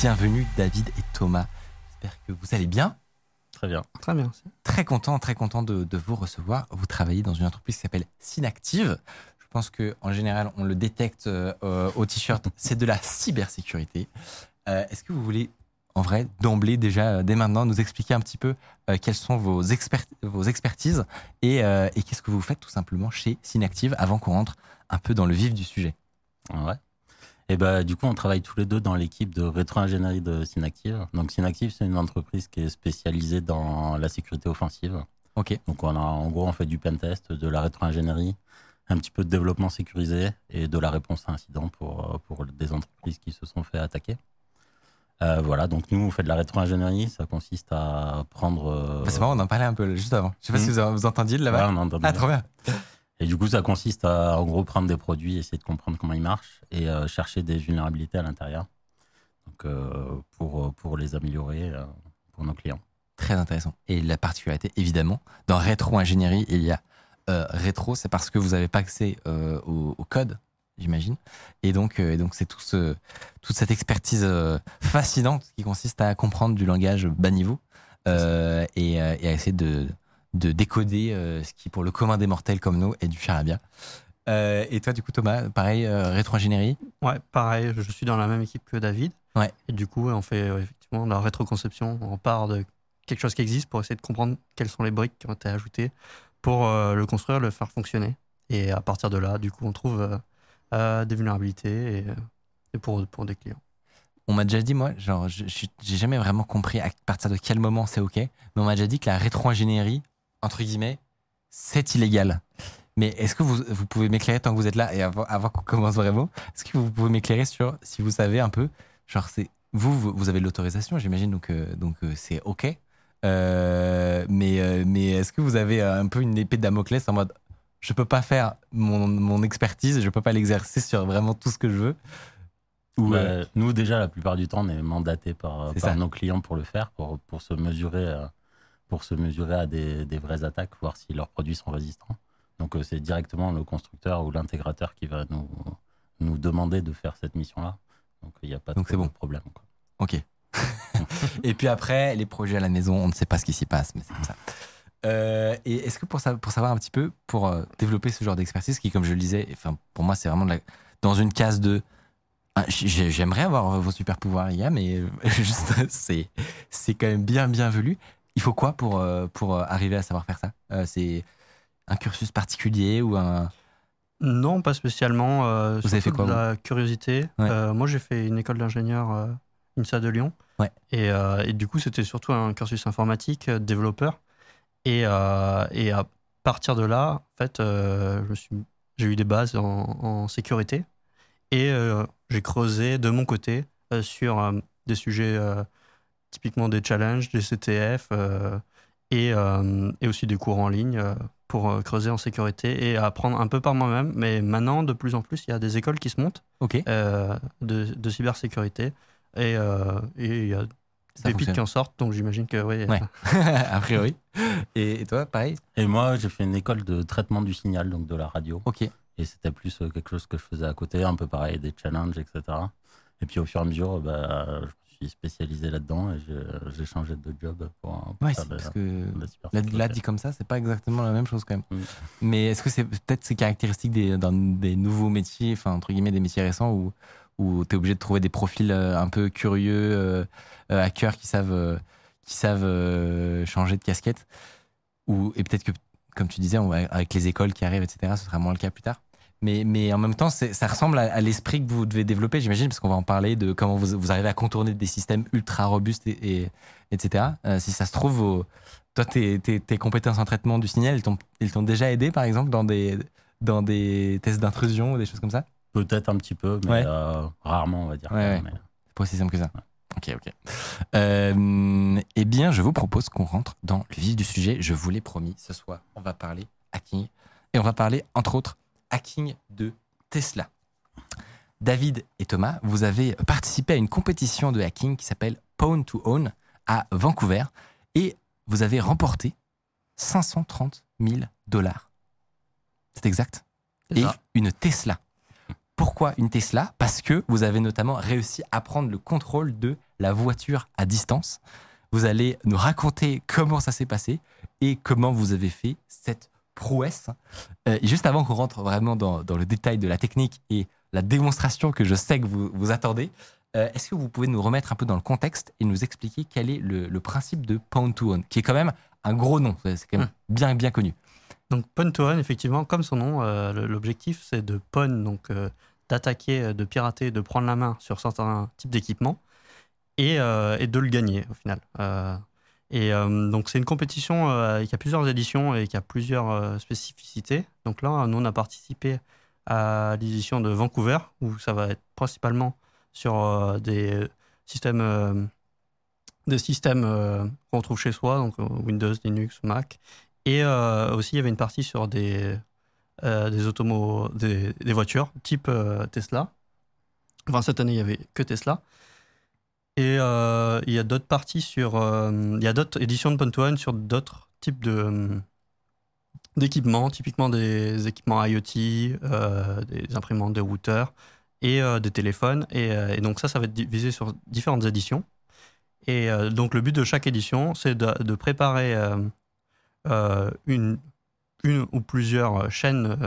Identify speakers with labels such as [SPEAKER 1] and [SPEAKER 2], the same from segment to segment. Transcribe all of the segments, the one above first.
[SPEAKER 1] Bienvenue David et Thomas. J'espère que vous allez bien.
[SPEAKER 2] Très bien.
[SPEAKER 3] Très bien.
[SPEAKER 1] Très content, très content de, de vous recevoir. Vous travaillez dans une entreprise qui s'appelle Synactive. Je pense que en général, on le détecte euh, au t-shirt. C'est de la cybersécurité. Euh, Est-ce que vous voulez, en vrai, d'emblée déjà, euh, dès maintenant, nous expliquer un petit peu euh, quelles sont vos, expert- vos expertises et, euh, et qu'est-ce que vous faites tout simplement chez Synactive avant qu'on rentre un peu dans le vif du sujet?
[SPEAKER 2] Ouais. Et bah, du coup, on travaille tous les deux dans l'équipe de rétro-ingénierie de Synactive. Donc, Synactive, c'est une entreprise qui est spécialisée dans la sécurité offensive.
[SPEAKER 1] Ok.
[SPEAKER 2] Donc, on a, en gros, on fait du pentest, de la rétro-ingénierie, un petit peu de développement sécurisé et de la réponse à incidents pour, pour des entreprises qui se sont fait attaquer. Euh, voilà, donc nous, on fait de la rétro-ingénierie. Ça consiste à prendre. euh,
[SPEAKER 1] Bah, c'est marrant, on en parlait un peu juste avant. Je sais pas
[SPEAKER 2] Hmm.
[SPEAKER 1] si vous, vous entendiez
[SPEAKER 2] ouais,
[SPEAKER 1] là-bas.
[SPEAKER 2] on entend
[SPEAKER 1] ah, trop bien.
[SPEAKER 2] Et du coup, ça consiste à, en gros, prendre des produits, essayer de comprendre comment ils marchent et euh, chercher des vulnérabilités à l'intérieur. Euh, pour, pour les améliorer euh, pour nos clients.
[SPEAKER 1] Très intéressant. Et la particularité, évidemment, dans rétro-ingénierie, il y a rétro, c'est parce que vous n'avez pas accès au, code, j'imagine. Et donc, et c'est tout ce, toute cette expertise fascinante qui consiste à comprendre du langage bas niveau et à essayer de, de décoder euh, ce qui, pour le commun des mortels comme nous, est du charabia. Euh, et toi, du coup, Thomas, pareil, euh, rétro-ingénierie
[SPEAKER 3] Ouais, pareil, je suis dans la même équipe que David.
[SPEAKER 1] Ouais.
[SPEAKER 3] Et du coup, on fait euh, effectivement la rétroconception. On part de quelque chose qui existe pour essayer de comprendre quelles sont les briques qui ont été ajoutées pour le construire, le faire fonctionner. Et à partir de là, du coup, on trouve des vulnérabilités et, et pour, pour des clients.
[SPEAKER 1] on m'a déjà dit, moi, genre, j'ai jamais vraiment compris à partir de quel moment c'est OK, mais on m'a déjà dit que la rétro-ingénierie, entre guillemets, c'est illégal. Mais est-ce que vous, vous pouvez m'éclairer tant que vous êtes là et avant, avant qu'on commence vraiment, est-ce que vous pouvez m'éclairer sur si vous savez un peu, genre, c'est vous, vous, vous avez l'autorisation, j'imagine, donc, euh, donc euh, c'est OK. Euh, mais mais est-ce que vous avez un peu une épée de Damoclès en mode je peux pas faire mon, mon expertise, je peux pas l'exercer sur vraiment tout ce que je veux? Ou,
[SPEAKER 2] Bah, nous, déjà, la plupart du temps, on est mandaté par, par nos clients pour le faire, pour, pour, se, mesurer, pour se mesurer à des, des vraies attaques, voir si leurs produits sont résistants. Donc, euh, c'est directement le constructeur ou l'intégrateur qui va nous, nous demander de faire cette mission-là. Donc, il n'y a pas
[SPEAKER 1] Donc, bon.
[SPEAKER 2] problème. quoi.
[SPEAKER 1] Ok. et puis après, les projets à la maison, on ne sait pas ce qui s'y passe, mais c'est comme ça. Euh, et est-ce que pour, sa- pour savoir un petit peu, pour euh, développer ce genre d'expertise, qui, comme je le disais, enfin, pour moi, c'est vraiment de la- dans une case de. J'ai- J'aimerais avoir vos super pouvoirs, gars, mais euh, juste, c'est c'est quand même bien bienvenu. Il faut quoi pour, euh, pour euh, arriver à savoir faire ça? Euh, C'est un cursus particulier ou un.
[SPEAKER 3] Non, pas spécialement. euh,
[SPEAKER 1] Vous avez fait quoi,
[SPEAKER 3] de la curiosité.
[SPEAKER 1] Ouais.
[SPEAKER 3] Moi, j'ai fait une école d'ingénieur INSA de Lyon.
[SPEAKER 1] Ouais.
[SPEAKER 3] Et, et du coup, c'était surtout un cursus informatique, développeur. Et, et à partir de là, en fait, j'ai eu des bases en, en sécurité. Et j'ai creusé de mon côté sur des sujets typiquement des challenges, des CTF euh, et, euh, et aussi des cours en ligne euh, pour creuser en sécurité et apprendre un peu par moi-même. Mais maintenant, de plus en plus, il y a des écoles qui se montent euh, de, de cybersécurité et euh, et il y a
[SPEAKER 1] Ça
[SPEAKER 3] des pépites
[SPEAKER 1] fonctionne.
[SPEAKER 3] qui en sortent. Donc j'imagine que oui.
[SPEAKER 1] Ouais. a priori. Et, et toi, pareil?
[SPEAKER 2] Et moi, j'ai fait une école de traitement du signal, donc de la radio.
[SPEAKER 1] Ok.
[SPEAKER 2] Et c'était plus quelque chose que je faisais à côté, un peu pareil, des challenges, etc. Et puis au fur et à mesure, bah, je me suis spécialisé là-dedans et j'ai- changé de job pour, pour
[SPEAKER 1] Ouais,
[SPEAKER 2] faire
[SPEAKER 1] parce que
[SPEAKER 2] de la
[SPEAKER 1] Là, dit comme ça, c'est pas exactement la même chose quand même.
[SPEAKER 2] Mm.
[SPEAKER 1] Mais est-ce que c'est peut-être ces caractéristiques des, dans des nouveaux métiers, enfin entre guillemets des métiers récents où, où tu es obligé de trouver des profils euh, un peu curieux, euh, euh, hackers qui savent, euh, qui savent euh, changer de casquette? Ou, Et peut-être que, comme tu disais, on va- avec les écoles qui arrivent, etc., ce sera moins le cas plus tard? Mais, mais en même temps, ça ressemble à, à l'esprit que vous devez développer, j'imagine, parce qu'on va en parler de comment vous, vous arrivez à contourner des systèmes ultra robustes, et, et- etc. Euh, si ça se trouve, vos, toi, tes, tes- tes compétences en traitement du signal, elles t'ont- déjà aidé, par exemple, dans des, dans des tests d'intrusion ou des choses comme ça?
[SPEAKER 2] Peut-être un petit peu, mais
[SPEAKER 1] Ouais.
[SPEAKER 2] euh, rarement, on va dire.
[SPEAKER 1] Ouais, ouais.
[SPEAKER 2] Mais-
[SPEAKER 1] C'est pas aussi simple que ça. Ok, ok. Euh, eh bien, je vous propose qu'on rentre dans le vif du sujet. Je vous l'ai promis, ce soir, on va parler hacking. Et on va parler, entre autres, hacking de Tesla. David et Thomas, vous avez participé à une compétition de hacking qui s'appelle Pawn to Own à Vancouver et vous avez remporté 530 000 dollars. C'est exact et
[SPEAKER 3] ça.
[SPEAKER 1] une Tesla. Pourquoi une Tesla? Parce que vous avez notamment réussi à prendre le contrôle de la voiture à distance. Vous allez nous raconter comment ça s'est passé et comment vous avez fait cette prouesse. Euh, et juste avant qu'on rentre vraiment dans, dans le détail de la technique et la démonstration que je sais que vous, vous attendez, euh, est-ce que vous pouvez nous remettre un peu dans le contexte et nous expliquer quel est le, le principe de Pound to Own, qui est quand même un gros nom, c'est quand même bien, bien connu.
[SPEAKER 3] Donc pawn to own, effectivement, comme son nom, euh, l'objectif c'est de pawn, donc euh, d'attaquer, de pirater, de prendre la main sur certains types d'équipements et, et de le gagner au final. Euh, donc c'est une compétition euh, qui a plusieurs éditions et qui a plusieurs euh, spécificités. Donc là, nous on a participé à l'édition de Vancouver où ça va être principalement sur des systèmes, des systèmes qu'on trouve chez soi, donc Windows, Linux, Mac. Et aussi, il y avait une partie sur des, des, des, voitures type Tesla. Enfin, cette année, il n'y avait que Tesla. Et euh, il y a d'autres parties sur. euh, il y a d'autres éditions de Pontoon sur d'autres types de, euh, d'équipements, typiquement des équipements IoT, des imprimantes, des routeurs et des téléphones. Et, et donc, ça, ça va être divisé sur différentes éditions. Et donc, le but de chaque édition, c'est de, de préparer une, une ou plusieurs chaînes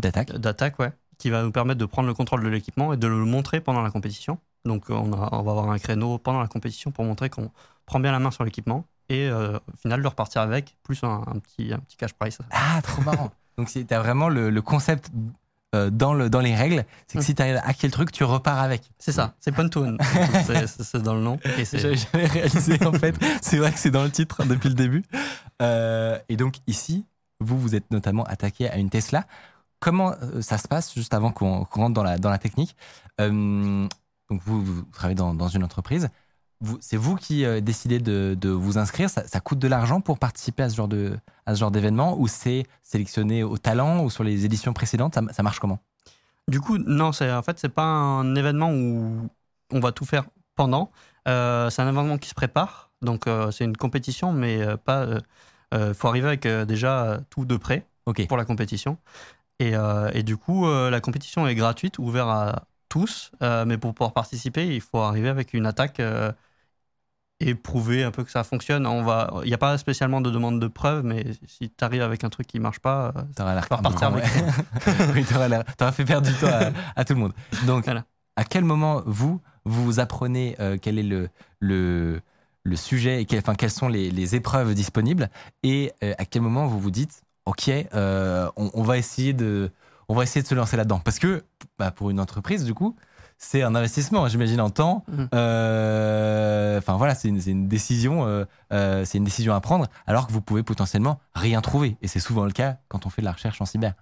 [SPEAKER 1] D'attaque
[SPEAKER 3] d'attaque, ouais, qui va nous permettre de prendre le contrôle de l'équipement et de le montrer pendant la compétition. Donc, on, a- on va avoir un créneau pendant la compétition pour montrer qu'on prend bien la main sur l'équipement et euh, au final de repartir avec, plus un, un petit, un petit cash price.
[SPEAKER 1] Ah, trop marrant. Donc, tu as vraiment le, le concept euh, dans, le, dans les règles. C'est que si tu arrives à hacker le truc, tu repars avec.
[SPEAKER 3] C'est ça, c'est Pontoon. c'est dans le nom.
[SPEAKER 1] J'avais jamais réalisé en fait. C'est vrai que c'est dans le titre depuis le début. Euh, et donc ici, vous, vous êtes notamment attaqué à une Tesla. Comment euh, ça se passe juste avant qu'on qu'on rentre dans la, dans la technique Euh, Donc vous, vous travaillez dans, dans une entreprise. C'est vous qui euh, décidez de, de vous inscrire. Ça, ça coûte de l'argent pour participer à ce genre de à ce genre d'événement ou c'est sélectionné au talent ou sur les éditions précédentes? Ça, ça marche comment?
[SPEAKER 3] Du coup, non, c'est en fait c'est pas un événement où on va tout faire pendant. Euh, c'est un événement qui se prépare, donc euh, c'est une compétition, mais pas. faut arriver avec déjà tout de près
[SPEAKER 1] Ok.
[SPEAKER 3] pour la compétition. Et, et du coup, la compétition est gratuite, ouverte à tous, euh, mais pour pouvoir participer, il faut arriver avec une attaque euh, et prouver un peu que ça fonctionne. On va, il n'y a pas spécialement de demande de preuve, mais si tu arrives avec un truc qui marche pas, euh,
[SPEAKER 1] T'auras l'air con,
[SPEAKER 3] avec.
[SPEAKER 1] ouais. oui, t'auras fait perdre du temps à, à tout le monde. Donc,
[SPEAKER 3] Voilà.
[SPEAKER 1] à quel moment vous vous apprenez euh, quel est le le, le sujet et quel- enfin quelles sont les, les épreuves disponibles et à quel moment vous vous dites ok on, on va essayer de on va essayer de se lancer là-dedans parce que bah, pour une entreprise du coup c'est un investissement j'imagine en temps
[SPEAKER 3] Mhm.
[SPEAKER 1] Euh, enfin voilà c'est une, décision euh, euh, c'est une décision à prendre alors que vous pouvez potentiellement rien trouver et c'est souvent le cas quand on fait de la recherche en cyber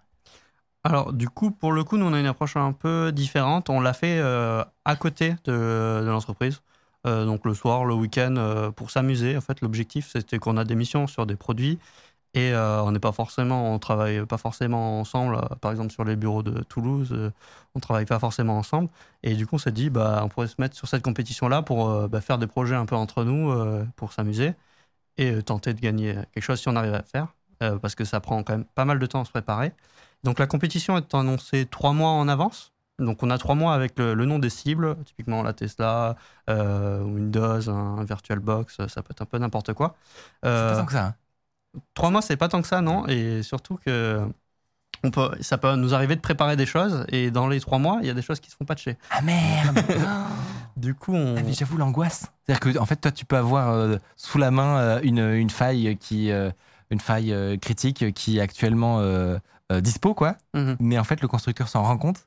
[SPEAKER 3] Alors, du coup, pour le coup, nous, on a une approche un peu différente. On l'a fait à côté de, de l'entreprise. Donc, le soir, le week-end, pour s'amuser. En fait, l'objectif, c'était qu'on a des missions sur des produits et euh, on n'est pas forcément, on travaille pas forcément ensemble. Euh, Par exemple, sur les bureaux de Toulouse, euh, on travaille pas forcément ensemble. Et du coup, on s'est dit, bah, on pourrait se mettre sur cette compétition-là pour euh, bah, faire des projets un peu entre nous, pour s'amuser et tenter de gagner quelque chose si on arrive à faire. parce que ça prend quand même pas mal de temps à se préparer. Donc la compétition est annoncée trois mois en avance. Donc on a trois mois avec le, nom des cibles, typiquement la Tesla, Windows, VirtualBox, ça peut être un peu n'importe quoi.
[SPEAKER 1] c'est pas tant que ça hein.
[SPEAKER 3] Trois mois, c'est pas tant que ça, non? Et surtout que on peut, ça peut nous arriver de préparer des choses et dans les trois mois, il y a des choses qui se font patcher.
[SPEAKER 1] ah merde
[SPEAKER 3] Du coup, on,
[SPEAKER 1] Ah, mais j'avoue l'angoisse. C'est-à-dire que en fait, toi, tu peux avoir euh, sous la main euh, une, une faille qui, euh, une faille critique qui est actuellement dispo, quoi.
[SPEAKER 3] Mhm.
[SPEAKER 1] Mais en fait, le constructeur s'en rend compte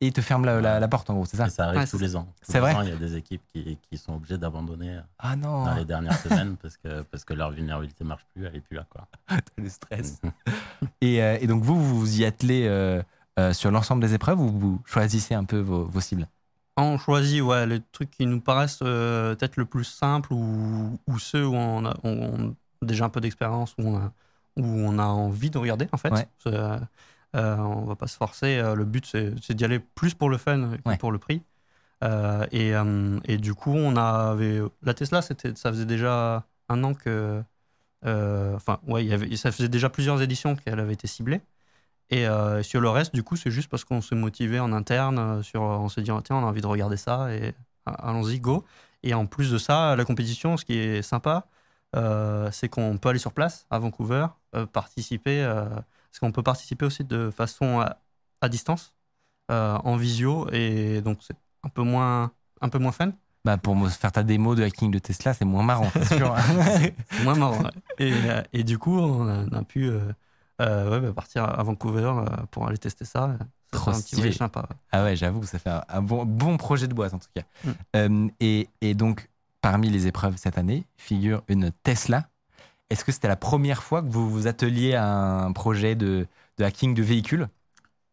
[SPEAKER 1] et ils te ferment la, la- la porte, en gros, c'est ça
[SPEAKER 2] Et ça arrive
[SPEAKER 3] Ouais,
[SPEAKER 2] tous les ans.
[SPEAKER 1] C'est vrai
[SPEAKER 2] il y a des équipes qui, qui sont obligées d'abandonner
[SPEAKER 1] Ah non,
[SPEAKER 2] dans les dernières semaines parce que, parce que leur vulnérabilité marche plus, elle est plus là. Quoi.
[SPEAKER 1] le stress. et, euh, et donc, vous, vous vous y attelez euh, euh, sur l'ensemble des épreuves ou vous choisissez un peu vos, vos cibles?
[SPEAKER 3] On choisit ouais, les trucs qui nous paraissent euh, peut-être le plus simples ou, ou ceux où on a, on a déjà un peu d'expérience, où, on a- où on a envie de regarder en fait.
[SPEAKER 1] Ouais.
[SPEAKER 3] Euh, on va pas se forcer. euh, Le but c'est d'y aller plus pour le fun que
[SPEAKER 1] Ouais.
[SPEAKER 3] pour le prix. Euh, et, euh, et du coup, on avait la Tesla, ça faisait déjà un an que, enfin ouais, il y avait, ça faisait déjà plusieurs éditions qu'elle avait été ciblée. Et sur le reste, du coup, c'est juste parce qu'on s'est motivé en interne, sur, on s'est dit, tiens, on a envie de regarder ça, et allons-y, go. Et en plus de ça, la compétition, ce qui est sympa, euh, c'est qu'on peut aller sur place à Vancouver, euh, participer, euh, parce qu'on peut participer aussi de façon à, à distance, euh, en visio, et donc c'est un peu moins, un peu moins fun,
[SPEAKER 1] bah, Pour me faire ta démo de hacking de Tesla, c'est moins marrant, c'est sûr.
[SPEAKER 3] c'est moins marrant. Et, euh, et du coup, on a, on a pu euh, euh, ouais, bah, partir à Vancouver pour aller tester ça.
[SPEAKER 1] Trop
[SPEAKER 3] un
[SPEAKER 1] stylé.
[SPEAKER 3] sympa.
[SPEAKER 1] Ah ouais, j'avoue, ça fait un, un bon, bon projet de boîte en tout cas.
[SPEAKER 3] Mm.
[SPEAKER 1] Et, et donc, parmi les épreuves cette année, figure une Tesla. Est-ce que c'était la première fois que vous vous atteliez à un projet de, de hacking de véhicules?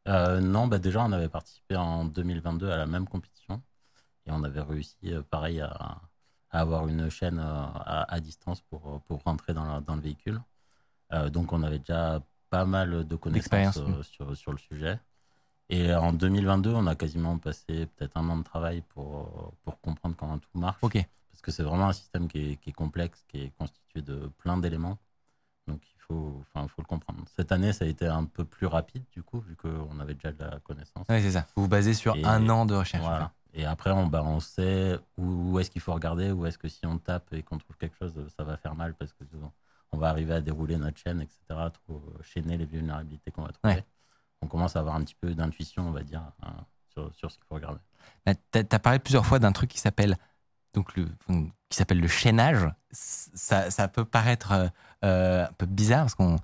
[SPEAKER 2] Euh, non, bah déjà, on avait participé en 2022 à la même compétition et on avait réussi, euh, pareil, à, à avoir une chaîne euh, à, à distance pour, pour rentrer dans, la- dans le véhicule. Euh, donc, on avait déjà pas mal de connaissances euh, sur, sur le sujet. Et en 2022, on a quasiment passé peut-être un an de travail pour, pour comprendre comment tout marche.
[SPEAKER 1] Ok.
[SPEAKER 2] Parce que c'est vraiment un système qui est, qui est complexe, qui est constitué de plein d'éléments. Donc il faut, enfin, faut le comprendre. Cette année, ça a été un peu plus rapide, du coup, vu qu'on avait déjà de la connaissance.
[SPEAKER 1] Ouais, c'est ça. Vous vous basez sur
[SPEAKER 2] Et-
[SPEAKER 1] un an de recherche.
[SPEAKER 2] Voilà. Et après, on, bah, on sait où, où est-ce qu'il faut regarder, où est-ce que si on tape et qu'on trouve quelque chose, ça va faire mal parce que on- va arriver à dérouler notre chaîne, etc., trop chaîner les vulnérabilités qu'on va trouver.
[SPEAKER 1] Ouais.
[SPEAKER 2] On commence à avoir un petit peu d'intuition, on va dire, hein, sur, sur ce qu'il faut regarder.
[SPEAKER 1] Bah, T'as as parlé plusieurs fois d'un truc qui s'appelle donc le qui s'appelle le chaînage. Ça, ça peut paraître euh, euh, un peu bizarre parce qu'on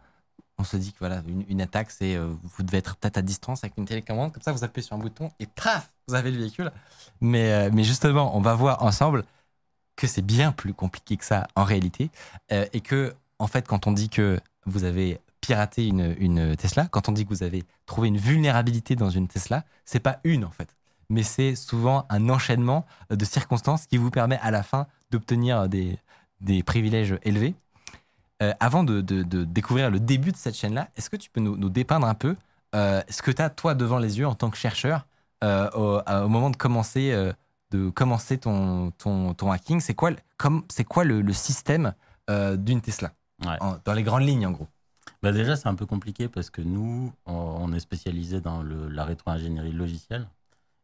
[SPEAKER 1] on se dit que voilà une, attaque c'est euh, vous devez être peut-être à distance avec une télécommande comme ça vous appuyez sur un bouton et paf vous avez le véhicule. Mais mais justement on va voir ensemble que c'est bien plus compliqué que ça en réalité et que en fait quand on dit que vous avez piraté une, une Tesla, quand on dit que vous avez trouvé une vulnérabilité dans une Tesla, c'est pas une en fait mais c'est souvent un enchaînement de circonstances qui vous permet à la fin d'obtenir des, des privilèges élevés. Euh, avant de, de- de découvrir le début de cette chaîne-là, est-ce que tu peux nous, nous dépeindre un peu euh, ce que tu as, toi, devant les yeux en tant que chercheur euh, au, moment de commencer, de commencer ton, ton, ton hacking? C'est quoi, comme- quoi le, le système d'une Tesla?
[SPEAKER 2] Ouais.
[SPEAKER 1] En- Dans les grandes lignes, en gros.
[SPEAKER 2] Bah déjà, c'est un peu compliqué parce que nous, on, on est spécialisé dans le, la rétro-ingénierie logicielle.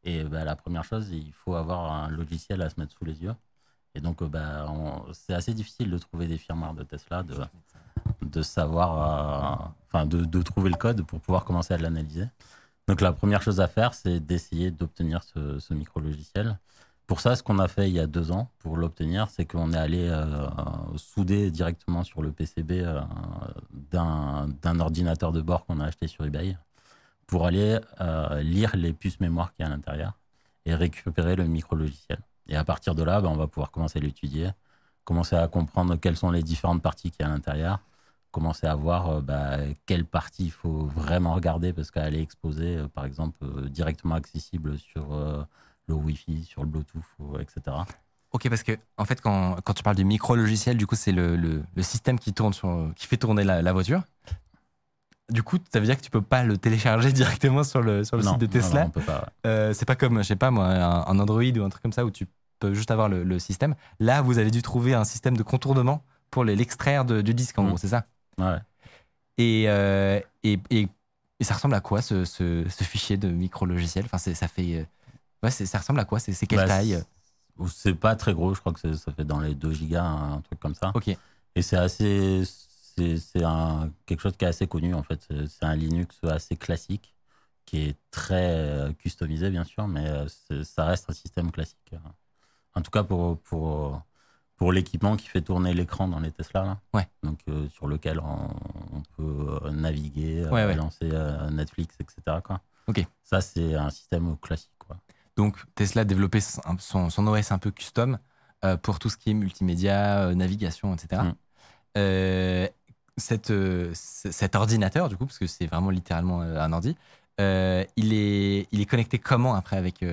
[SPEAKER 2] Et bah, la première chose, il faut avoir un logiciel à se mettre sous les yeux. Et donc, euh, bah, c'est assez difficile de trouver des firmware de Tesla, de, de savoir, euh, enfin, de, de trouver le code pour pouvoir commencer à l'analyser. Donc, la première chose à faire, c'est d'essayer d'obtenir ce, ce micro-logiciel. Pour ça, ce qu'on a fait il y a deux ans pour l'obtenir, c'est qu'on est allé euh, souder directement sur le PCB euh, d'un ordinateur de bord qu'on a acheté sur eBay pour aller euh, lire les puces mémoire qu'il y a à l'intérieur et récupérer le micro-logiciel. Et à partir de là, ben, on va pouvoir commencer à l'étudier, commencer à comprendre quelles sont les différentes parties qu'il y a à l'intérieur, commencer à voir euh, bah, quelle partie il faut vraiment regarder parce qu'elle est exposée, euh, par exemple, euh, directement accessible sur le Wi-Fi, sur le Bluetooth, etc.
[SPEAKER 1] Ok, parce que en fait, quand, quand tu parles du micro-logiciel, du coup, c'est le, le, système qui, tourne qui fait tourner la voiture. Du coup, ça veut dire que tu peux pas le télécharger directement sur le, sur le
[SPEAKER 2] non,
[SPEAKER 1] site de Tesla.
[SPEAKER 2] non, on peut pas. ouais.
[SPEAKER 1] Euh, c'est pas comme, je sais pas moi, un, un Android ou un truc comme ça où tu peux juste avoir le, le système. Là, vous avez dû trouver un système de contournement pour l'extraire de- du disque, en
[SPEAKER 2] Mm.
[SPEAKER 1] gros, c'est ça?
[SPEAKER 2] Ouais.
[SPEAKER 1] et, euh, et, et, et ça ressemble à quoi ce, ce, ce fichier de micro-logiciel? Enfin, ça fait. euh, Ouais, ça ressemble à quoi? C'est quelle
[SPEAKER 2] Bah,
[SPEAKER 1] taille?
[SPEAKER 2] c'est- pas très gros, je crois que ça fait dans les 2 gigas, un truc comme ça.
[SPEAKER 1] Ok.
[SPEAKER 2] Et c'est assez, c'est quelque chose qui est assez connu en fait. C'est un Linux assez classique qui est très euh, customisé bien sûr, mais euh, ça reste un système classique. euh. En tout cas pour pour pour l'équipement qui fait tourner l'écran dans les Tesla là.
[SPEAKER 1] Ouais.
[SPEAKER 2] Donc euh, sur lequel on, on peut naviguer,
[SPEAKER 1] Ouais, ouais.
[SPEAKER 2] lancer Netflix, etc. Quoi.
[SPEAKER 1] Ok.
[SPEAKER 2] Ça, c'est un système classique. Quoi.
[SPEAKER 1] Donc Tesla a développé son, son, OS un peu custom euh, pour tout ce qui est multimédia, navigation, etc.
[SPEAKER 2] Mm.
[SPEAKER 1] Euh, cette, euh, cet ordinateur, du coup, parce que c'est vraiment littéralement euh, un ordi, euh, il, est, il est connecté comment après avec,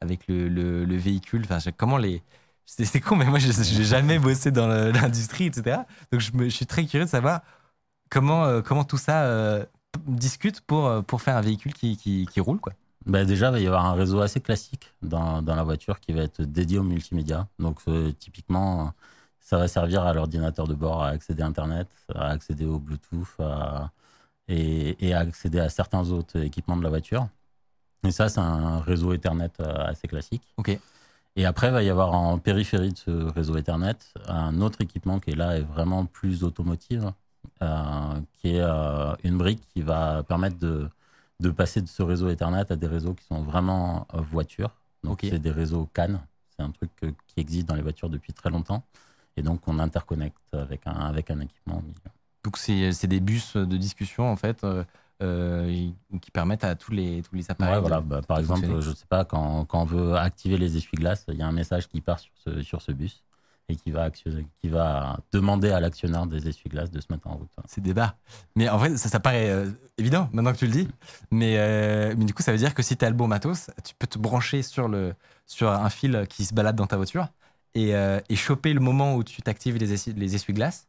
[SPEAKER 1] avec le, le- le véhicule? Enfin, Comment les. C'est con, mais moi, je n'ai jamais bossé dans l'industrie, etc. Donc, je, me- je suis très curieux de savoir comment, comment tout ça discute pour, pour faire un véhicule qui, qui, qui roule, quoi.
[SPEAKER 2] Bah, déjà, il va y avoir un réseau assez classique dans, dans la voiture qui va être dédié au multimédia. Donc, typiquement, ça va servir à l'ordinateur de bord à accéder à Internet, à accéder au Bluetooth à- et, et à accéder à certains autres équipements de la voiture. Et ça, c'est un réseau Ethernet euh, assez classique.
[SPEAKER 1] Ok.
[SPEAKER 2] Et après, il va y avoir en périphérie de ce réseau Ethernet un autre équipement qui est là est vraiment plus automotive, euh, qui est euh, une brique qui va permettre de, de passer de ce réseau Ethernet à des réseaux qui sont vraiment voitures. Donc, c'est des réseaux CAN. C'est un truc qui existe dans les voitures depuis très longtemps. Et donc, on interconnecte avec un, avec un équipement au milieu.
[SPEAKER 1] Donc c'est des bus de discussion en fait euh, euh, qui permettent à tous les tous les appareils.
[SPEAKER 2] Ouais,
[SPEAKER 1] de-
[SPEAKER 2] voilà. Bah, par
[SPEAKER 1] de
[SPEAKER 2] exemple, je sais pas, quand, quand on veut activer les essuie-glaces, il y a un message qui part sur ce, sur ce bus et qui va, actionner- qui va demander à l'actionnaire des essuie-glaces de se mettre en route.
[SPEAKER 1] C'est débat. Mais en vrai, ça, ça paraît euh, évident maintenant que tu le dis. Mais, euh, mais du coup, ça veut dire que si tu as le bon matos, tu peux te brancher sur, le, sur un fil qui se balade dans ta voiture et, euh, et choper le moment où tu t'actives les, essuie- les essuie-glaces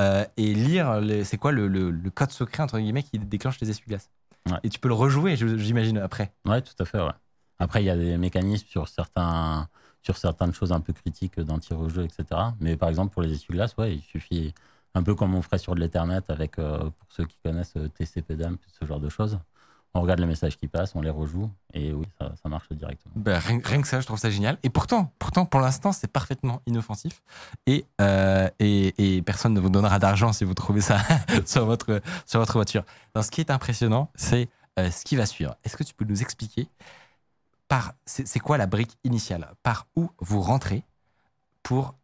[SPEAKER 1] euh, et lire c'est quoi le, le- le code secret entre guillemets qui déclenche les essuie-glaces.
[SPEAKER 2] Ouais.
[SPEAKER 1] Et tu peux le rejouer, j'imagine, après.
[SPEAKER 2] Ouais, tout à fait. Ouais. Après, il y a des mécanismes sur, certains, sur certaines choses un peu critiques d'un tir au jeu, etc. Mais par exemple, pour les essuie-glaces, ouais, il suffit, un peu comme on ferait sur de l'Ethernet avec, euh, pour ceux qui connaissent TCP dump, ce genre de choses. On regarde les messages qui passent, on les rejoue, et oui, ça, marche directement.
[SPEAKER 1] Bah, rien, que ça, je trouve ça génial. Et pourtant, pourtant pour l'instant, c'est parfaitement inoffensif. Et, euh, et, personne ne vous donnera d'argent si vous trouvez ça sur, votre, sur votre voiture. Donc, ce qui est impressionnant, c'est euh, ce qui va suivre. Est-ce que tu peux nous expliquer par c'est c'est quoi la brique initiale? Par où vous rentrez pour,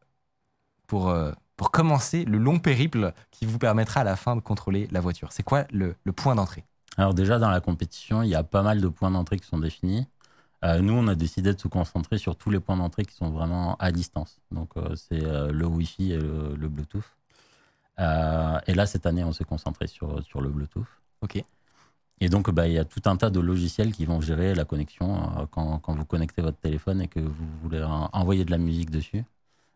[SPEAKER 1] pour, euh, pour commencer le long périple qui vous permettra à la fin de contrôler la voiture? C'est quoi le, le point d'entrée?
[SPEAKER 2] Alors déjà, dans la compétition, il y a pas mal de points d'entrée qui sont définis. Euh, nous, on a décidé de se concentrer sur tous les points d'entrée qui sont vraiment à distance. Donc, euh, c'est euh, le Wi-Fi et le, le Bluetooth. Et là, cette année, on s'est concentré sur, sur le Bluetooth.
[SPEAKER 1] Ok.
[SPEAKER 2] Et donc, bah, il y a tout un tas de logiciels qui vont gérer la connexion quand, quand vous connectez votre téléphone et que vous voulez en- envoyer de la musique dessus.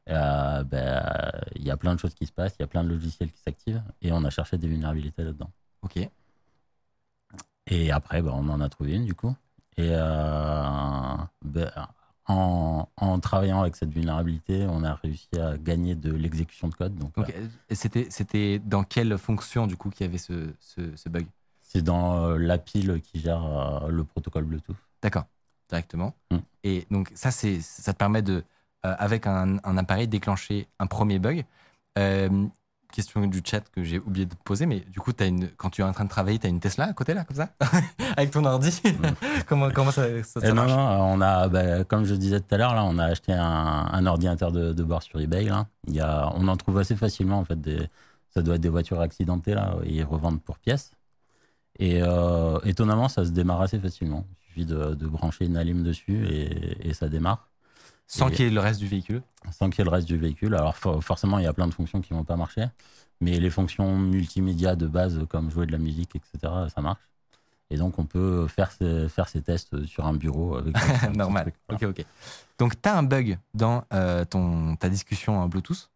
[SPEAKER 2] Bah, Il y a plein de choses qui se passent, il y a plein de logiciels qui s'activent et on a cherché des vulnérabilités là-dedans.
[SPEAKER 1] Ok.
[SPEAKER 2] Et après, bah, on en a trouvé une du coup. Et euh, ben, en, en travaillant avec cette vulnérabilité, on a réussi à gagner de l'exécution de code. Donc, euh,
[SPEAKER 1] c'était c'était dans quelle fonction, du coup, qu'il y avait ce, ce, ce bug?
[SPEAKER 2] C'est dans euh, la pile qui gère euh, le protocole Bluetooth.
[SPEAKER 1] D'accord, directement.
[SPEAKER 2] Mm.
[SPEAKER 1] Et donc ça, c'est ça te permet de, euh, avec un, un appareil, déclencher un premier bug. Euh, question du chat que j'ai oublié de poser, mais du coup, as une, quand tu es en train de travailler, tu as une Tesla à côté là, comme ça, avec ton ordi? comment, comment ça, ça, ça
[SPEAKER 2] non,
[SPEAKER 1] marche?
[SPEAKER 2] non, on a, bah, comme je disais tout à l'heure, là, on a acheté un, un ordinateur de, de bord sur eBay. Là. Il y a, on en trouve assez facilement. En fait, des, ça doit être des voitures accidentées là, et ils revendent pour pièces. Et euh, étonnamment, ça se démarre assez facilement. Il suffit de, de brancher une alim dessus et, et ça démarre.
[SPEAKER 1] Sans qu'il y ait le reste du véhicule.
[SPEAKER 2] sans qu'il y ait le reste du véhicule. Alors for- forcément, il y a plein de fonctions qui vont pas marcher, mais les fonctions multimédia de base, comme jouer de la musique, etc., ça marche. Et donc, on peut faire ces, faire ces tests sur un bureau avec
[SPEAKER 1] Normal.
[SPEAKER 2] truc.
[SPEAKER 1] Ok, ok. Donc, tu as un bug dans euh, ton, ta discussion en Bluetooth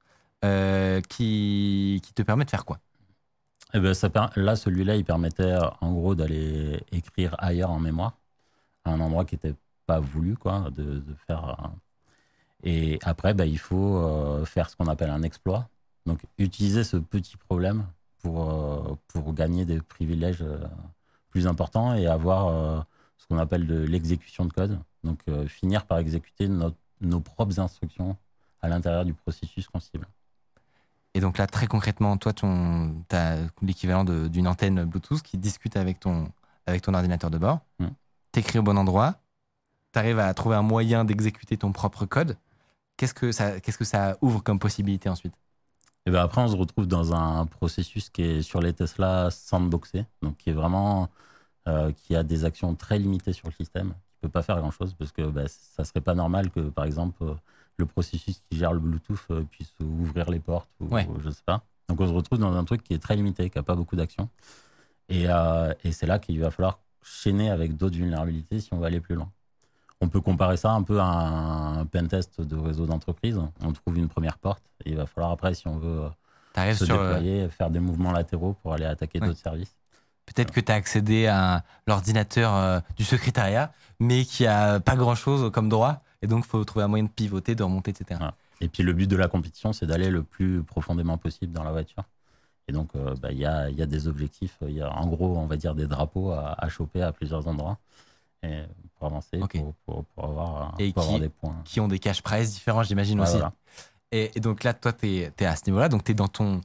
[SPEAKER 1] euh, qui, qui te permet de faire quoi?
[SPEAKER 2] Eh ben, ça là, celui-là, il permettait en gros d'aller écrire ailleurs en mémoire, à un endroit qui n'était pas voulu, quoi, de, de faire. Et après, bah, il faut euh, faire ce qu'on appelle un exploit. Donc, utiliser ce petit problème pour, euh, pour gagner des privilèges euh, plus importants et avoir ce qu'on appelle de l'exécution de code. Donc, finir par exécuter notre- nos propres instructions à l'intérieur du processus qu'on cible.
[SPEAKER 1] Et donc là, très concrètement, toi, tu as l'équivalent d'une antenne Bluetooth qui discute avec ton, avec ton ordinateur de bord.
[SPEAKER 2] Mm.
[SPEAKER 1] T'écris au bon endroit. Tu arrives à trouver un moyen d'exécuter ton propre code. Qu'est-ce que, ça, qu'est-ce que ça ouvre comme possibilité ensuite?
[SPEAKER 2] Et ben après, on se retrouve dans un processus qui est sur les Tesla sandboxé, donc qui est vraiment euh, qui a des actions très limitées sur le système, qui peut pas faire grand-chose parce que bah, ça serait pas normal que, par exemple, euh, le processus qui gère le Bluetooth euh, puisse ouvrir les portes ou,
[SPEAKER 1] Ouais.
[SPEAKER 2] ou je sais pas. Donc on se retrouve dans un truc qui est très limité, qui a pas beaucoup d'actions. Et, euh, et c'est là qu'il va falloir chaîner avec d'autres vulnérabilités si on va aller plus loin. On peut comparer ça un peu à un pentest de réseau d'entreprise. On trouve une première porte et il va falloir après, si on veut euh, se
[SPEAKER 1] sur. euh,
[SPEAKER 2] déployer, faire des mouvements latéraux pour aller attaquer
[SPEAKER 1] Ouais.
[SPEAKER 2] d'autres services.
[SPEAKER 1] Peut-être que tu as accédé à l'ordinateur euh, du secrétariat, mais qui a pas grand-chose comme droit. Et donc, il faut trouver un moyen de pivoter, de remonter, etc.
[SPEAKER 2] Ouais. Et puis le but de la compétition, c'est d'aller le plus profondément possible dans la voiture. Et donc, euh, bah, il y, a, y a des objectifs, il y a en gros, on va dire, des drapeaux à, à choper à plusieurs endroits et pour avancer, pour, pour- pour avoir,
[SPEAKER 1] Et
[SPEAKER 2] pour avoir
[SPEAKER 1] qui-
[SPEAKER 2] des points.
[SPEAKER 1] Qui ont des cash prize différents, j'imagine
[SPEAKER 2] Ouais,
[SPEAKER 1] aussi.
[SPEAKER 2] voilà.
[SPEAKER 1] Et, et donc là, toi, tu es, à ce niveau-là. Donc, tu es dans ton.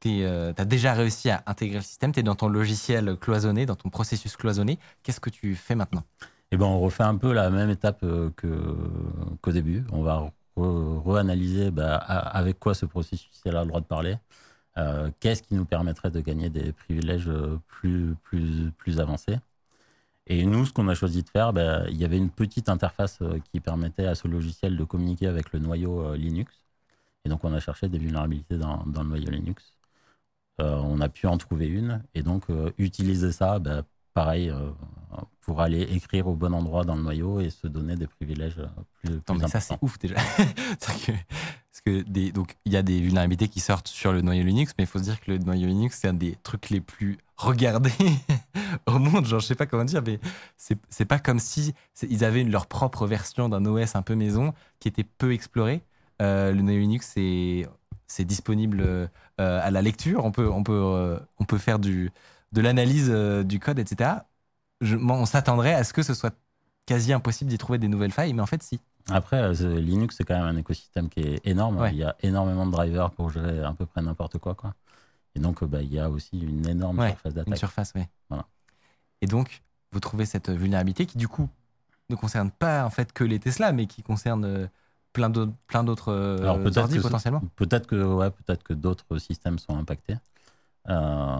[SPEAKER 1] Tu as déjà réussi à intégrer le système. Tu es dans ton logiciel cloisonné, dans ton processus cloisonné. Qu'est-ce que tu fais maintenant?
[SPEAKER 2] Et ben, on refait un peu la même étape euh, que, qu'au début. On va re- reanalyser bah, a- avec quoi ce processus il a le droit de parler. Euh, Qu'est-ce qui nous permettrait de gagner des privilèges euh, plus, plus, plus avancés? Et nous, ce qu'on a choisi de faire, bah, il y avait une petite interface euh, qui permettait à ce logiciel de communiquer avec le noyau euh, Linux. Et donc, on a cherché des vulnérabilités dans, dans le noyau Linux. Euh, on a pu en trouver une. Et donc, euh, utiliser ça, bah, pareil, euh, pour aller écrire au bon endroit dans le noyau et se donner des privilèges plus,
[SPEAKER 1] Attends,
[SPEAKER 2] plus
[SPEAKER 1] mais ça, c'est
[SPEAKER 2] importants.
[SPEAKER 1] ouf déjà. Que, parce que des, donc, il y a des vulnérabilités qui sortent sur le noyau Linux, mais il faut se dire que le noyau Linux, c'est un des trucs les plus regardés au monde. Genre, je sais pas comment dire, mais c'est pas comme si ils avaient leur propre version d'un OS un peu maison qui était peu exploré. Euh, le Linux, c'est disponible euh, à la lecture. On peut, on peut, euh, on peut faire du, de l'analyse euh, du code, etc. Je- on s'attendrait à ce que ce soit quasi impossible d'y trouver des nouvelles failles, mais en fait, si.
[SPEAKER 2] Après, Linux, c'est quand même un écosystème qui est énorme.
[SPEAKER 1] Ouais.
[SPEAKER 2] Il y a énormément de drivers pour gérer à peu près n'importe quoi, quoi. Et donc, euh, bah, il y a aussi une énorme
[SPEAKER 1] Ouais,
[SPEAKER 2] surface
[SPEAKER 1] Une
[SPEAKER 2] d'attaque.
[SPEAKER 1] surface, oui.
[SPEAKER 2] Voilà.
[SPEAKER 1] Et donc, vous trouvez cette vulnérabilité qui, du coup, ne concerne pas en fait que les Tesla, mais qui concerne euh, plein d'autres, plein d'autres euh,
[SPEAKER 2] Alors, peut-être
[SPEAKER 1] ordi
[SPEAKER 2] que ce-
[SPEAKER 1] potentiellement.
[SPEAKER 2] Peut-être que, ouais, peut-être que d'autres systèmes sont impactés. Euh,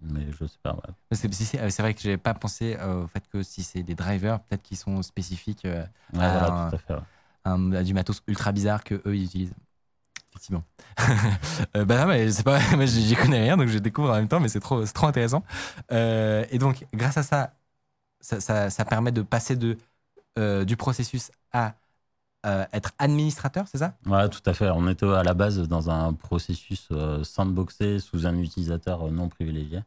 [SPEAKER 2] mais je sais pas. ouais.
[SPEAKER 1] C'est, si c'est, c'est vrai que j'avais pas pensé euh, au fait que si c'est des drivers, peut-être qui sont spécifiques euh,
[SPEAKER 2] Ouais, voilà, tout à fait.
[SPEAKER 1] un- à du matos ultra bizarre que eux ils utilisent. Effectivement. Euh, bah non, mais c'est pas, moi j'y connais rien, donc je découvre en même temps, mais c'est trop, trop intéressant. Euh, et donc, grâce à ça, ça, ça, ça permet de passer de, euh, du processus à euh, être administrateur, c'est ça?
[SPEAKER 2] Ouais, tout à fait. On était à la base dans un processus sandboxé sous un utilisateur non privilégié.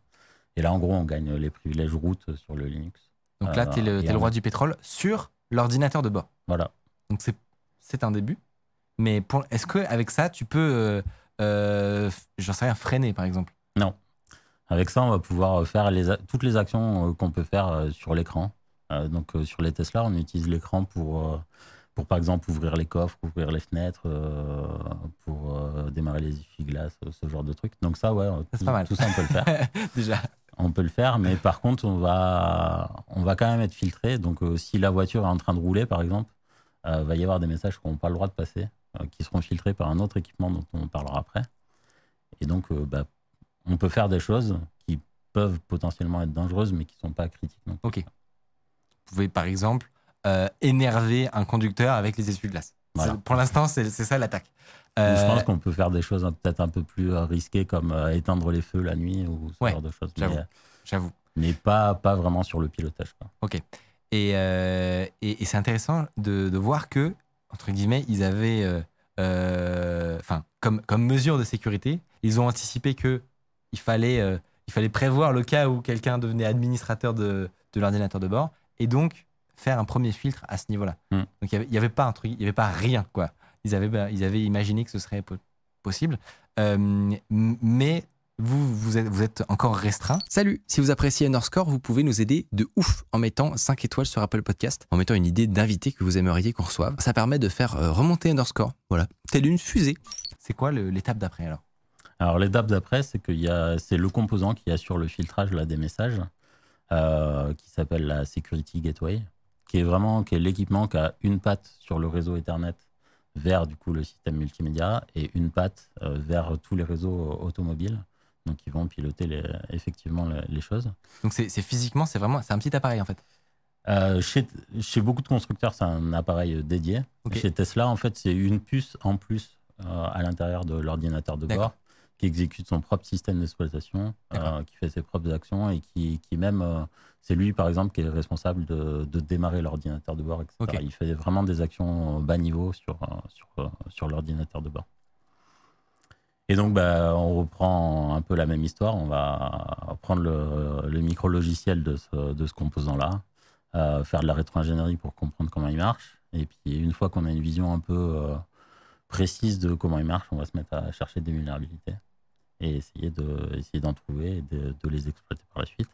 [SPEAKER 2] Et là, en gros, on gagne les privilèges route sur le Linux.
[SPEAKER 1] Donc là, tu es le, t'es le
[SPEAKER 2] on-
[SPEAKER 1] roi du pétrole sur l'ordinateur de bord.
[SPEAKER 2] Voilà.
[SPEAKER 1] Donc c'est un début. Mais est-ce qu'avec ça, tu peux, euh, euh, j'en sais rien, freiner par exemple?
[SPEAKER 2] Avec ça, on va pouvoir faire les a- toutes les actions euh, qu'on peut faire euh, sur l'écran. Euh, donc, euh, sur les Tesla, on utilise l'écran pour, euh, pour, par exemple, ouvrir les coffres, ouvrir les fenêtres, euh, pour euh, démarrer les essuie-glaces, euh, ce genre de trucs. Donc, ça, ouais, tout,
[SPEAKER 1] pas mal.
[SPEAKER 2] tout ça, on peut le faire.
[SPEAKER 1] Déjà.
[SPEAKER 2] On peut le faire, mais par contre, on va, on va quand même être filtré. Donc, euh, si la voiture est en train de rouler, par exemple, il va y avoir des messages qui n'ont pas le droit de passer, euh, qui seront filtrés par un autre équipement dont on parlera après. Et donc, euh, bah, on peut faire des choses qui peuvent potentiellement être dangereuses, mais qui ne sont pas critiques. non plus.
[SPEAKER 1] Ok. Vous pouvez par exemple euh, énerver un conducteur avec les essuie-glaces.
[SPEAKER 2] Voilà.
[SPEAKER 1] Pour l'instant, c'est, ça l'attaque.
[SPEAKER 2] Je
[SPEAKER 1] Euh,
[SPEAKER 2] pense qu'on peut faire des choses hein, peut-être un peu plus euh, risquées, comme euh, éteindre les feux la nuit ou ce
[SPEAKER 1] Ouais,
[SPEAKER 2] genre de choses.
[SPEAKER 1] J'avoue.
[SPEAKER 2] euh, mais pas, pas vraiment sur le pilotage. quoi.
[SPEAKER 1] Ok. Et, euh, et, et c'est intéressant de, de voir que, entre guillemets, ils avaient, euh, euh, enfin, comme, comme mesure de sécurité, ils ont anticipé que il fallait, euh, il fallait prévoir le cas où quelqu'un devenait administrateur de, de l'ordinateur de bord et donc faire un premier filtre à ce niveau-là.
[SPEAKER 2] Mm.
[SPEAKER 1] Donc il y avait- pas un truc, il y avait pas rien quoi. Ils avaient, bah, ils avaient imaginé que ce serait po- possible, Euh, mais vous, êtes, encore restreint. Salut Si vous appréciez Underscore, vous pouvez nous aider de ouf en mettant 5 étoiles sur Apple Podcast, en mettant une idée d'invité que vous aimeriez qu'on reçoive. Ça permet de faire euh, remonter Underscore, voilà, telle une fusée. C'est quoi l'étape d'après alors?
[SPEAKER 2] Alors l'étape d'après, c'est a, c'est le composant qui assure le filtrage là, des messages, euh, qui s'appelle la Security Gateway, qui est vraiment l'équipement qui a une patte sur le réseau Ethernet vers du coup le système multimédia et une patte euh, vers tous les réseaux automobiles. Donc ils vont piloter les- effectivement les, les choses.
[SPEAKER 1] Donc c'est physiquement, c'est vraiment, c'est un petit appareil en fait.
[SPEAKER 2] Euh, chez, chez beaucoup de constructeurs, c'est un appareil dédié.
[SPEAKER 1] Ok.
[SPEAKER 2] Chez Tesla, en fait, c'est une puce en plus euh, à l'intérieur de l'ordinateur de bord qui exécute son propre système d'exploitation, euh, qui fait ses propres actions et qui, qui même, euh, c'est lui par exemple qui est responsable de, de démarrer l'ordinateur de bord, etc. Il fait vraiment des actions bas niveau sur, euh, sur, euh, sur l'ordinateur de bord. Et donc, bah, on reprend un peu la même histoire. On va prendre le, le micro-logiciel de ce, composant-là, euh, faire de la rétro-ingénierie pour comprendre comment il marche. Et puis, une fois qu'on a une vision un peu euh, précise de comment il marche, on va se mettre à chercher des vulnérabilités et essayer de essayer d'en trouver et de, les exploiter par la suite.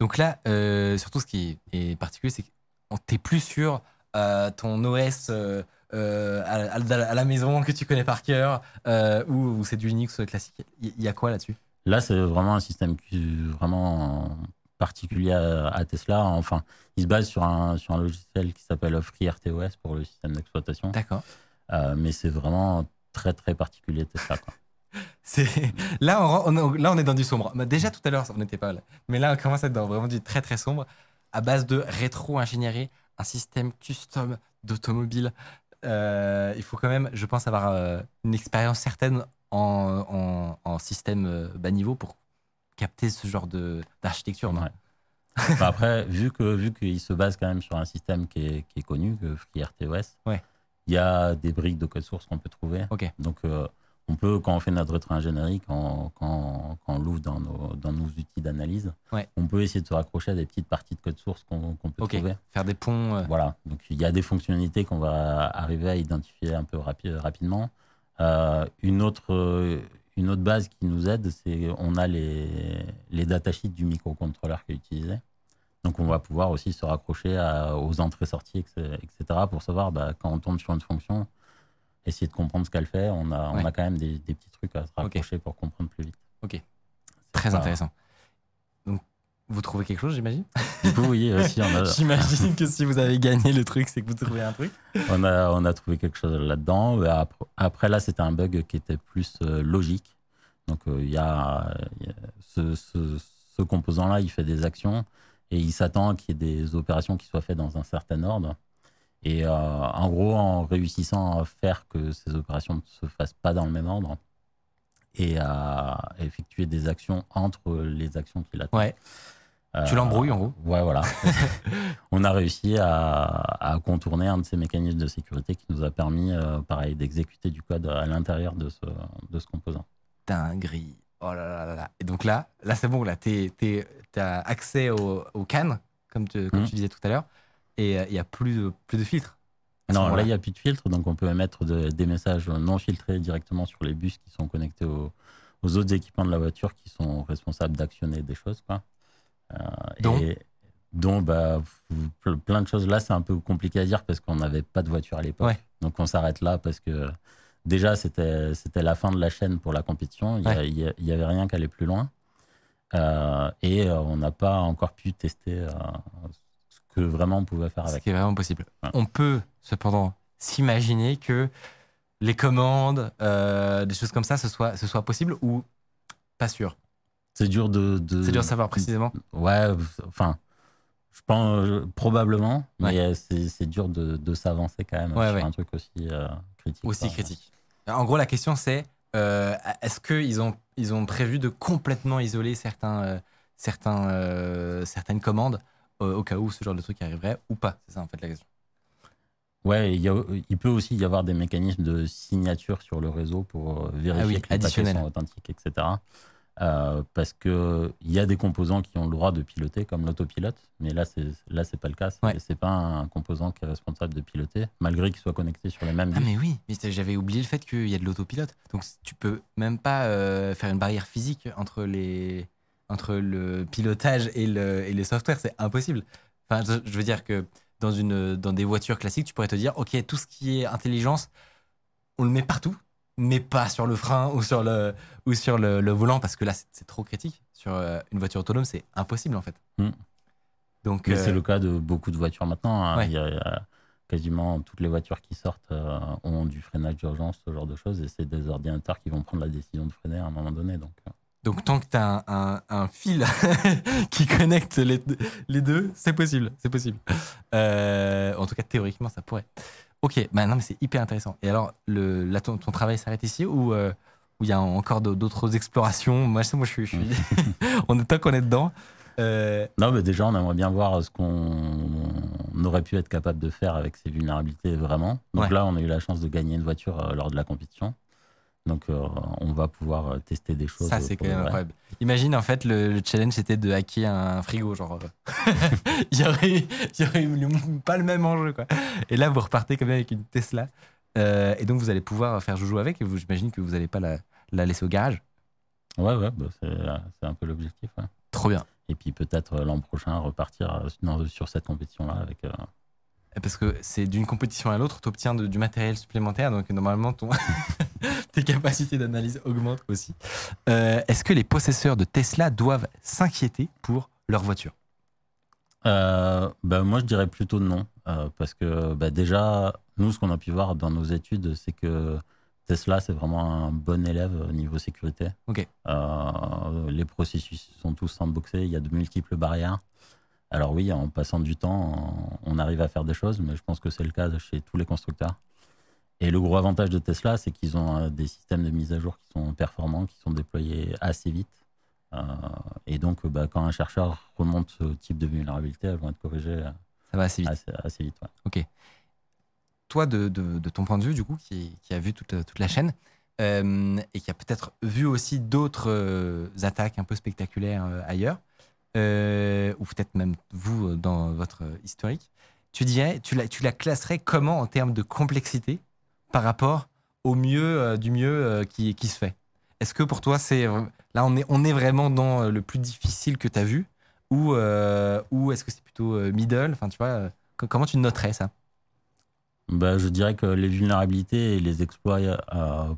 [SPEAKER 1] Donc là, euh, surtout ce qui est particulier, c'est que t'es plus sur ton OS euh, à, à- à la maison que tu connais par cœur euh, ou, ou c'est du Linux classique. Il y, y a quoi là-dessus?
[SPEAKER 2] Là, c'est vraiment un système vraiment particulier à, à Tesla. Enfin, il se base sur un, sur un logiciel qui s'appelle FreeRTOS pour le système d'exploitation.
[SPEAKER 1] D'accord.
[SPEAKER 2] Euh, mais c'est vraiment très, très particulier Tesla. quoi.
[SPEAKER 1] C'est là, on, ren- on est- là, on est dans du sombre. Bah, déjà tout à l'heure, on n'était pas là, mais là, on commence à être dans vraiment du très très sombre, à base de rétro-ingénierie, un système custom d'automobile. Euh, il faut quand même, je pense, avoir euh, une expérience certaine en, en- en système euh, bas niveau pour capter ce genre d'architecture.
[SPEAKER 2] Ouais. Enfin, après, vu que vu qu'il se base quand même sur un système qui est, qui est connu, que FreeRTOS,
[SPEAKER 1] Ouais.
[SPEAKER 2] il y a des briques de code source qu'on peut trouver.
[SPEAKER 1] Ok.
[SPEAKER 2] Donc, on peut, quand on fait notre rétro-ingénierie, quand, quand, quand on l'ouvre dans nos, dans nos outils d'analyse,
[SPEAKER 1] Ouais.
[SPEAKER 2] on peut essayer de se raccrocher à des petites parties de code source qu'on peut trouver.
[SPEAKER 1] Faire des ponts. euh,
[SPEAKER 2] Voilà, donc il y a des fonctionnalités qu'on va arriver à identifier un peu rapi- rapidement. Euh, une, autre, euh, une autre base qui nous aide, c'est on a les, les datasheets du microcontrôleur qui est utilisé. Donc on va pouvoir aussi se raccrocher à- aux entrées-sorties, etc., etc., pour savoir bah, quand on tombe sur une fonction, essayer de comprendre ce qu'elle fait. On a,
[SPEAKER 1] Ouais.
[SPEAKER 2] on a quand même des, des petits trucs à se raccrocher pour comprendre plus vite.
[SPEAKER 1] très
[SPEAKER 2] pas-
[SPEAKER 1] intéressant. Donc, vous trouvez quelque chose, j'imagine?
[SPEAKER 2] Du coup, oui, aussi, on a,
[SPEAKER 1] J'imagine que si vous avez gagné le truc, c'est que vous trouvez un truc.
[SPEAKER 2] on a, on a trouvé quelque chose là-dedans. Après, là, c'était un bug qui était plus euh, logique. Donc, euh, il y a, il y a ce, ce- ce composant-là, il fait des actions et il s'attend qu'il y ait des opérations qui soient faites dans un certain ordre. Et euh, en gros, en réussissant à faire que ces opérations ne se fassent pas dans le même ordre et à effectuer des actions entre les actions qu'il attend.
[SPEAKER 1] Ouais.
[SPEAKER 2] Euh,
[SPEAKER 1] Tu l'embrouilles, en gros.
[SPEAKER 2] Ouais, voilà. on a réussi à, à contourner un de ces mécanismes de sécurité qui nous a permis, euh, pareil, d'exécuter du code à l'intérieur de ce, de ce composant.
[SPEAKER 1] dinguerie. Oh là là là. Et donc là, là c'est bon, là, t'es- t'as accès au, au CAN, comme, tu- comme
[SPEAKER 2] Mhm.
[SPEAKER 1] tu disais tout à l'heure, et euh, il y a plus de, plus de ce
[SPEAKER 2] Non, là, il n'y a plus de filtre, donc on peut émettre de- des messages non filtrés directement sur les bus qui sont connectés aux, aux autres équipements de la voiture qui sont responsables d'actionner des choses. Quoi. Euh, et dont bah, plein de choses. Là, c'est un peu compliqué à dire parce qu'on n'avait pas de voiture à l'époque.
[SPEAKER 1] Ouais.
[SPEAKER 2] Donc on s'arrête là parce que déjà, c'était la fin de la chaîne pour la compétition. Il y a-
[SPEAKER 1] Ouais.
[SPEAKER 2] il y a- il y avait rien qui allait plus loin. Euh, et euh, on n'a pas encore pu tester euh, que vraiment on pouvait faire
[SPEAKER 1] Ce
[SPEAKER 2] avec.
[SPEAKER 1] qui est vraiment possible.
[SPEAKER 2] Ouais.
[SPEAKER 1] On peut cependant s'imaginer que les commandes, euh, des choses comme ça, ce soit, ce soit possible ou pas sûr.
[SPEAKER 2] C'est dur de. de-
[SPEAKER 1] C'est dur de savoir précisément.
[SPEAKER 2] Ouais, enfin, je pense euh, probablement, mais euh, c'est dur de, de s'avancer quand même
[SPEAKER 1] Ouais,
[SPEAKER 2] sur un truc aussi euh, critique.
[SPEAKER 1] Aussi critique. En gros, la question c'est est-ce qu'ils ont, ils ont prévu de complètement isoler certains, certains, certaines commandes au cas où ce genre de truc arriverait ou pas C'est ça en fait la question.
[SPEAKER 2] Ouais, il, y a- il peut aussi y avoir des mécanismes de signature sur le réseau pour euh, vérifier
[SPEAKER 1] Ah oui,
[SPEAKER 2] que les paquets sont authentiques, etc. Euh, parce que il y a des composants qui ont le droit de piloter, comme l'autopilote, mais là c'est là c'est pas le cas. C'est
[SPEAKER 1] Ouais.
[SPEAKER 2] pas un composant qui est responsable de piloter, malgré qu'il soit connecté sur les mêmes.
[SPEAKER 1] Ah mais oui, mais j'avais oublié le fait qu'il y a de l'autopilote. Donc tu peux même pas euh, faire une barrière physique entre les entre le pilotage et le et les softwares, c'est impossible. Enfin, je, veux dire que dans une dans des voitures classiques, tu pourrais te dire OK, tout ce qui est intelligence, on le met partout, mais pas sur le frein ou sur le ou sur le, le volant parce que là c'est c'est trop critique. Sur euh, une voiture autonome, c'est impossible en fait.
[SPEAKER 2] Hmm.
[SPEAKER 1] Donc
[SPEAKER 2] Mais
[SPEAKER 1] euh,
[SPEAKER 2] c'est le cas de beaucoup de voitures maintenant. hein.
[SPEAKER 1] Ouais.
[SPEAKER 2] Il, y a, il y a quasiment toutes les voitures qui sortent euh, ont du freinage d'urgence, ce genre de choses, et c'est des ordinateurs qui vont prendre la décision de freiner à un moment donné. Donc, euh.
[SPEAKER 1] Donc, tant que tu as un, un- un fil qui connecte les, les deux, c'est possible. C'est possible. Euh, en tout cas, théoriquement, ça pourrait. Ok, bah non, mais c'est hyper intéressant. Et alors, le, là, ton, ton travail s'arrête ici ou euh, il y a encore d'au- d'autres explorations? Moi, je sais, moi, je suis. je suis- on est tant qu'on est dedans. Euh,
[SPEAKER 2] Non, mais déjà, on aimerait bien voir ce qu'on aurait pu être capable de faire avec ces vulnérabilités vraiment. Donc
[SPEAKER 1] Ouais.
[SPEAKER 2] là, on a eu la chance de gagner une voiture euh, lors de la compétition. Donc, euh, on va pouvoir euh, tester des choses.
[SPEAKER 1] ça, c'est quand même incroyable. Imagine, en fait, le, le challenge, c'était de hacker un frigo. Genre, euh, il y aurait, y aurait le- pas le même enjeu, quoi. Et là, vous repartez quand même avec une Tesla. Euh, et donc, vous allez pouvoir faire joujou avec. Et vous- j'imagine que vous n'allez pas la, la laisser au garage.
[SPEAKER 2] Ouais, ouais, bah, c'est un peu l'objectif. ouais.
[SPEAKER 1] Trop bien.
[SPEAKER 2] Et puis peut-être l'an prochain repartir dans- sur cette compétition-là avec. euh,
[SPEAKER 1] Parce que c'est d'une compétition à l'autre, tu obtiens du matériel supplémentaire, donc normalement ton tes capacités d'analyse augmentent aussi. Euh, Est-ce que les possesseurs de Tesla doivent s'inquiéter pour leur voiture?
[SPEAKER 2] Euh, bah, moi, je dirais plutôt non. euh, parce que bah, déjà, nous, ce qu'on a pu voir dans nos études, c'est que Tesla, c'est vraiment un bon élève au niveau sécurité.
[SPEAKER 1] Ok.
[SPEAKER 2] Euh, les processus sont tous sandboxés, il y a de multiples barrières. Alors oui, en passant du temps, on arrive à faire des choses, mais je pense que c'est le cas chez tous les constructeurs. Et le gros avantage de Tesla, c'est qu'ils ont euh, des systèmes de mise à jour qui sont performants, qui sont déployés assez vite. Euh, et donc, bah, quand un chercheur remonte ce type de vulnérabilité, elles vont être corrigées euh,
[SPEAKER 1] Ça va assez vite.
[SPEAKER 2] assez, assez vite. ouais.
[SPEAKER 1] Toi, de, de- de ton point de vue, du coup, qui, qui a vu toute, toute la chaîne, euh, et qui a peut-être vu aussi d'autres euh, attaques un peu spectaculaires ailleurs, ou peut-être même vous dans votre historique, tu dirais, tu la, tu la classerais comment en termes de complexité par rapport au mieux euh, du mieux euh, qui, qui se fait Est-ce que pour toi, c'est là, on est, on est vraiment dans euh, le plus difficile que tu as vu, ou, ou est-ce que c'est plutôt middle? Enfin, tu vois, co- comment tu noterais ça?
[SPEAKER 2] Bah, je dirais que les vulnérabilités et les exploits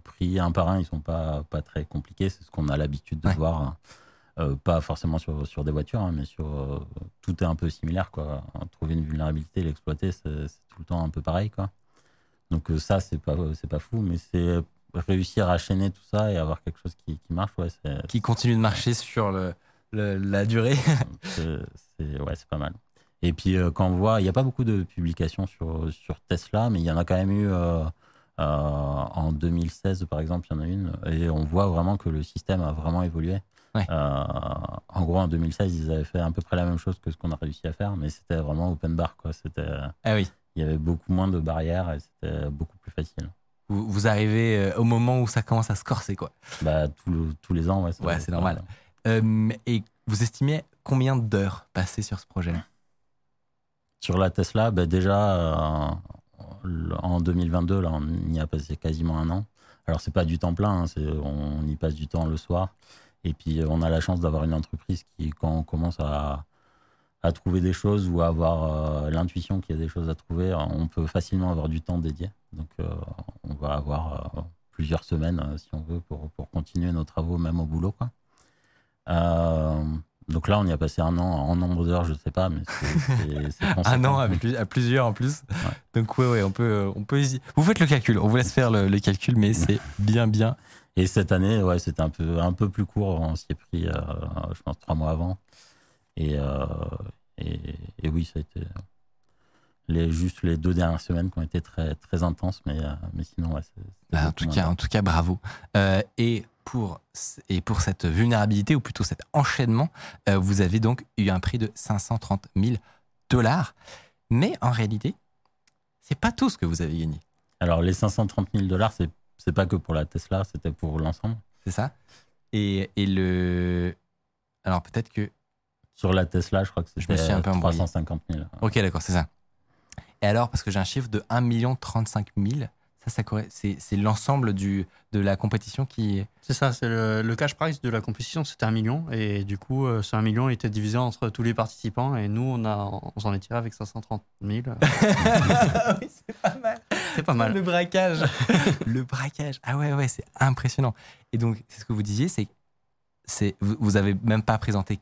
[SPEAKER 2] pris un par un, ils sont pas, pas très compliqués. C'est ce qu'on a l'habitude de
[SPEAKER 1] Ouais.
[SPEAKER 2] voir. Euh, pas forcément sur, sur des voitures, hein, mais sur euh, tout est un peu similaire. Quoi. Trouver une vulnérabilité, l'exploiter, c'est c'est tout le temps un peu pareil. Quoi. Donc euh, ça, c'est pas, c'est pas fou, mais c'est réussir à chaîner tout ça et avoir quelque chose qui, qui marche. Ouais,
[SPEAKER 1] Qui continue de marcher sur le, le- la durée
[SPEAKER 2] c'est ouais, c'est pas mal. Et puis euh, quand on voit, il n'y a pas beaucoup de publications sur, sur Tesla, mais il y en a quand même eu euh, euh, en 2016 par exemple, il y en a une, et on voit vraiment que le système a vraiment évolué.
[SPEAKER 1] Ouais.
[SPEAKER 2] Euh, en gros, en 2016, ils avaient fait à peu près la même chose que ce qu'on a réussi à faire, mais c'était vraiment open bar. Quoi. C'était,
[SPEAKER 1] Ah oui.
[SPEAKER 2] Il y avait beaucoup moins de barrières et c'était beaucoup plus facile.
[SPEAKER 1] Vous, vous arrivez euh, au moment où ça commence à se corser, quoi.
[SPEAKER 2] Bah, tout le- tous les ans, ouais.
[SPEAKER 1] Ouais, c'est normal. Euh, et vous estimez combien d'heures passées sur ce projet-là
[SPEAKER 2] Sur la Tesla, bah déjà, euh, en 2022, là, on y a passé quasiment un an. Alors, c'est pas du temps plein, hein, on y passe du temps le soir. Et puis, on a la chance d'avoir une entreprise qui, quand on commence à, à trouver des choses ou à avoir euh, l'intuition qu'il y a des choses à trouver, on peut facilement avoir du temps dédié. Donc, euh, on va avoir euh, plusieurs semaines, si on veut, pour, pour continuer nos travaux, même au boulot. Quoi. Donc là, on y a passé un an en nombre d'heures, je sais pas, mais c'est-
[SPEAKER 1] Un an à, plus- à plusieurs en plus. Donc ouais, ouais, on peut, on peut. Vous faites le calcul, on vous laisse faire le, le calcul, mais c'est bien, bien.
[SPEAKER 2] Et cette année, ouais, c'était un peu, un peu plus court. On s'y est pris, je pense, trois mois avant. Et, euh, et, et oui, ça a été les, juste les deux dernières semaines qui ont été très, très intenses. Mais, euh, mais sinon, ouais,
[SPEAKER 1] Bah, en, tout cas, en tout cas, bravo. Euh, et, pour, et pour cette vulnérabilité, ou plutôt cet enchaînement, euh, vous avez donc eu un prix de 530 000 dollars. Mais en réalité, c'est pas tout ce que vous avez gagné.
[SPEAKER 2] Alors, les 530 000 dollars, c'est c'est pas que pour la Tesla, c'était pour l'ensemble.
[SPEAKER 1] C'est ça et, et le. Alors peut-être que.
[SPEAKER 2] Sur la Tesla, je crois que c'était
[SPEAKER 1] un peu embrouillé.
[SPEAKER 2] 350 000.
[SPEAKER 1] Ok, d'accord, c'est ça. Et alors, parce que j'ai un chiffre de 1 35 000, ça, ça c'est c'est l'ensemble du- de la compétition qui.
[SPEAKER 3] C'est ça, c'est le, le cash price de la compétition, c'était un million. Et du coup, euh, ce 1 million était divisé entre tous les participants. Et nous, on, a, on s'en est tiré avec 530 000.
[SPEAKER 1] oui, c'est pas mal.
[SPEAKER 3] C'est pas mal.
[SPEAKER 1] Le braquage. le braquage. Ah ouais, ouais, c'est impressionnant. Et donc, c'est ce que vous disiez, c'est c'est vous, vous avez même pas présenté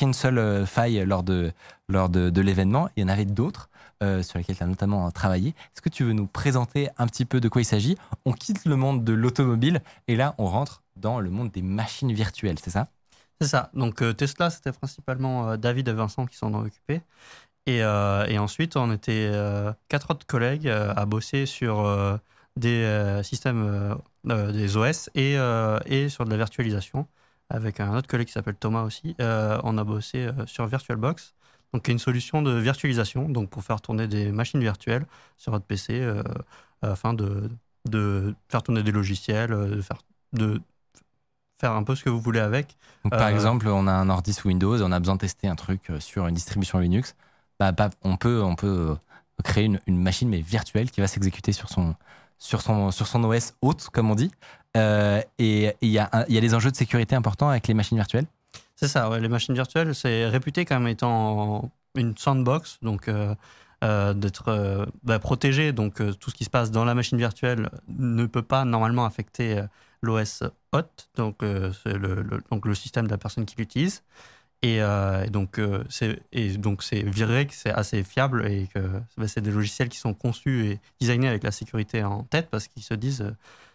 [SPEAKER 1] qu'une seule euh, faille lors de, lors de, de l'événement. Il y en avait d'autres euh, sur lesquelles tu as notamment travaillé. Est-ce que tu veux nous présenter un petit peu de quoi il s'agit? On quitte le monde de l'automobile et là, on rentre dans le monde des machines virtuelles, c'est ça?
[SPEAKER 3] C'est ça. Donc euh, Tesla, c'était principalement euh, David et Vincent qui s'en ont occupés. Et, euh, et ensuite, on était euh, quatre autres collègues euh, à bosser sur euh, des euh, systèmes, euh, euh, des OS et, euh, et sur de la virtualisation. Avec un autre collègue qui s'appelle Thomas aussi, Euh, on a bossé euh, sur VirtualBox, donc qui est une solution de virtualisation, donc pour faire tourner des machines virtuelles sur votre PC euh, afin de, de faire tourner des logiciels, de faire, de faire un peu ce que vous voulez avec.
[SPEAKER 1] Donc, Par exemple, on a un ordi sous Windows et on a besoin de tester un truc sur une distribution Linux. Bah, bah, on peut, on peut créer une, une machine mais virtuelle qui va s'exécuter sur son, sur, son, sur son OS haute, comme on dit. Euh, et il y, y a des enjeux de sécurité importants avec les machines virtuelles.
[SPEAKER 3] C'est ça, les machines virtuelles, c'est réputé comme étant une sandbox, donc euh, euh, d'être bah, protégé. Donc tout ce qui se passe dans la machine virtuelle ne peut pas normalement affecter l'OS hot, donc le, donc le système de la personne qui l'utilise. Et, donc c'est viré que c'est assez fiable et que bah, c'est des logiciels qui sont conçus et designés avec la sécurité en tête parce qu'ils se disent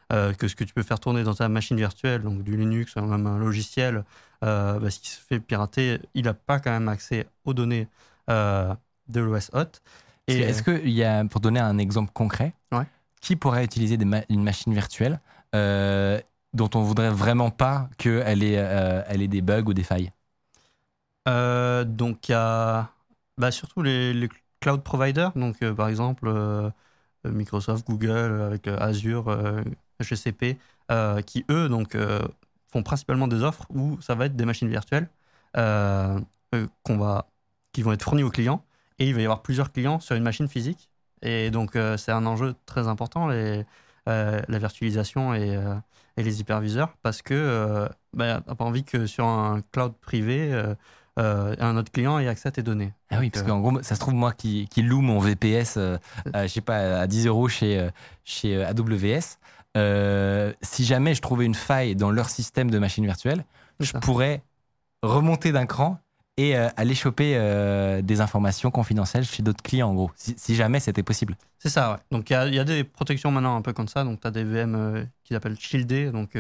[SPEAKER 3] que ce que tu peux faire tourner dans ta machine virtuelle, donc du Linux ou même un logiciel, euh, bah, s'il se fait pirater, il n'a pas quand même accès aux données euh, de l'OS hot.
[SPEAKER 1] Et Est-ce qu'il y a, pour donner un exemple concret,
[SPEAKER 3] Ouais.
[SPEAKER 1] qui pourrait utiliser des ma- une machine virtuelle euh, dont on voudrait vraiment pas qu'elle ait, euh, elle ait des bugs ou des failles?
[SPEAKER 3] Euh, donc il y a bah, surtout les, les cloud providers, donc euh, par exemple euh, Microsoft, Google euh, avec euh, Azure, euh, GCP, euh, qui eux donc euh, font principalement des offres où ça va être des machines virtuelles euh, qu'on va, qui vont être fournies aux clients et il va y avoir plusieurs clients sur une machine physique et donc euh, c'est un enjeu très important les, euh, la virtualisation et, euh, et les hyperviseurs parce que bah, t'as pas envie que sur un cloud privé un autre client ait accès à tes données.
[SPEAKER 1] Ah oui,
[SPEAKER 3] Donc,
[SPEAKER 1] parce qu'en gros, ça se trouve, moi qui, qui loue mon VPS, je sais pas, à 10 euros chez, chez AWS, euh, si jamais je trouvais une faille dans leur système de machine virtuelle, je
[SPEAKER 3] ça.
[SPEAKER 1] pourrais remonter d'un cran et euh, aller choper euh, des informations confidentielles chez d'autres clients, en gros, si, si jamais c'était possible.
[SPEAKER 3] C'est ça, ouais. Donc il y a, il y a des protections maintenant un peu comme ça. Donc tu as des VM euh, qui s'appellent shielded. Donc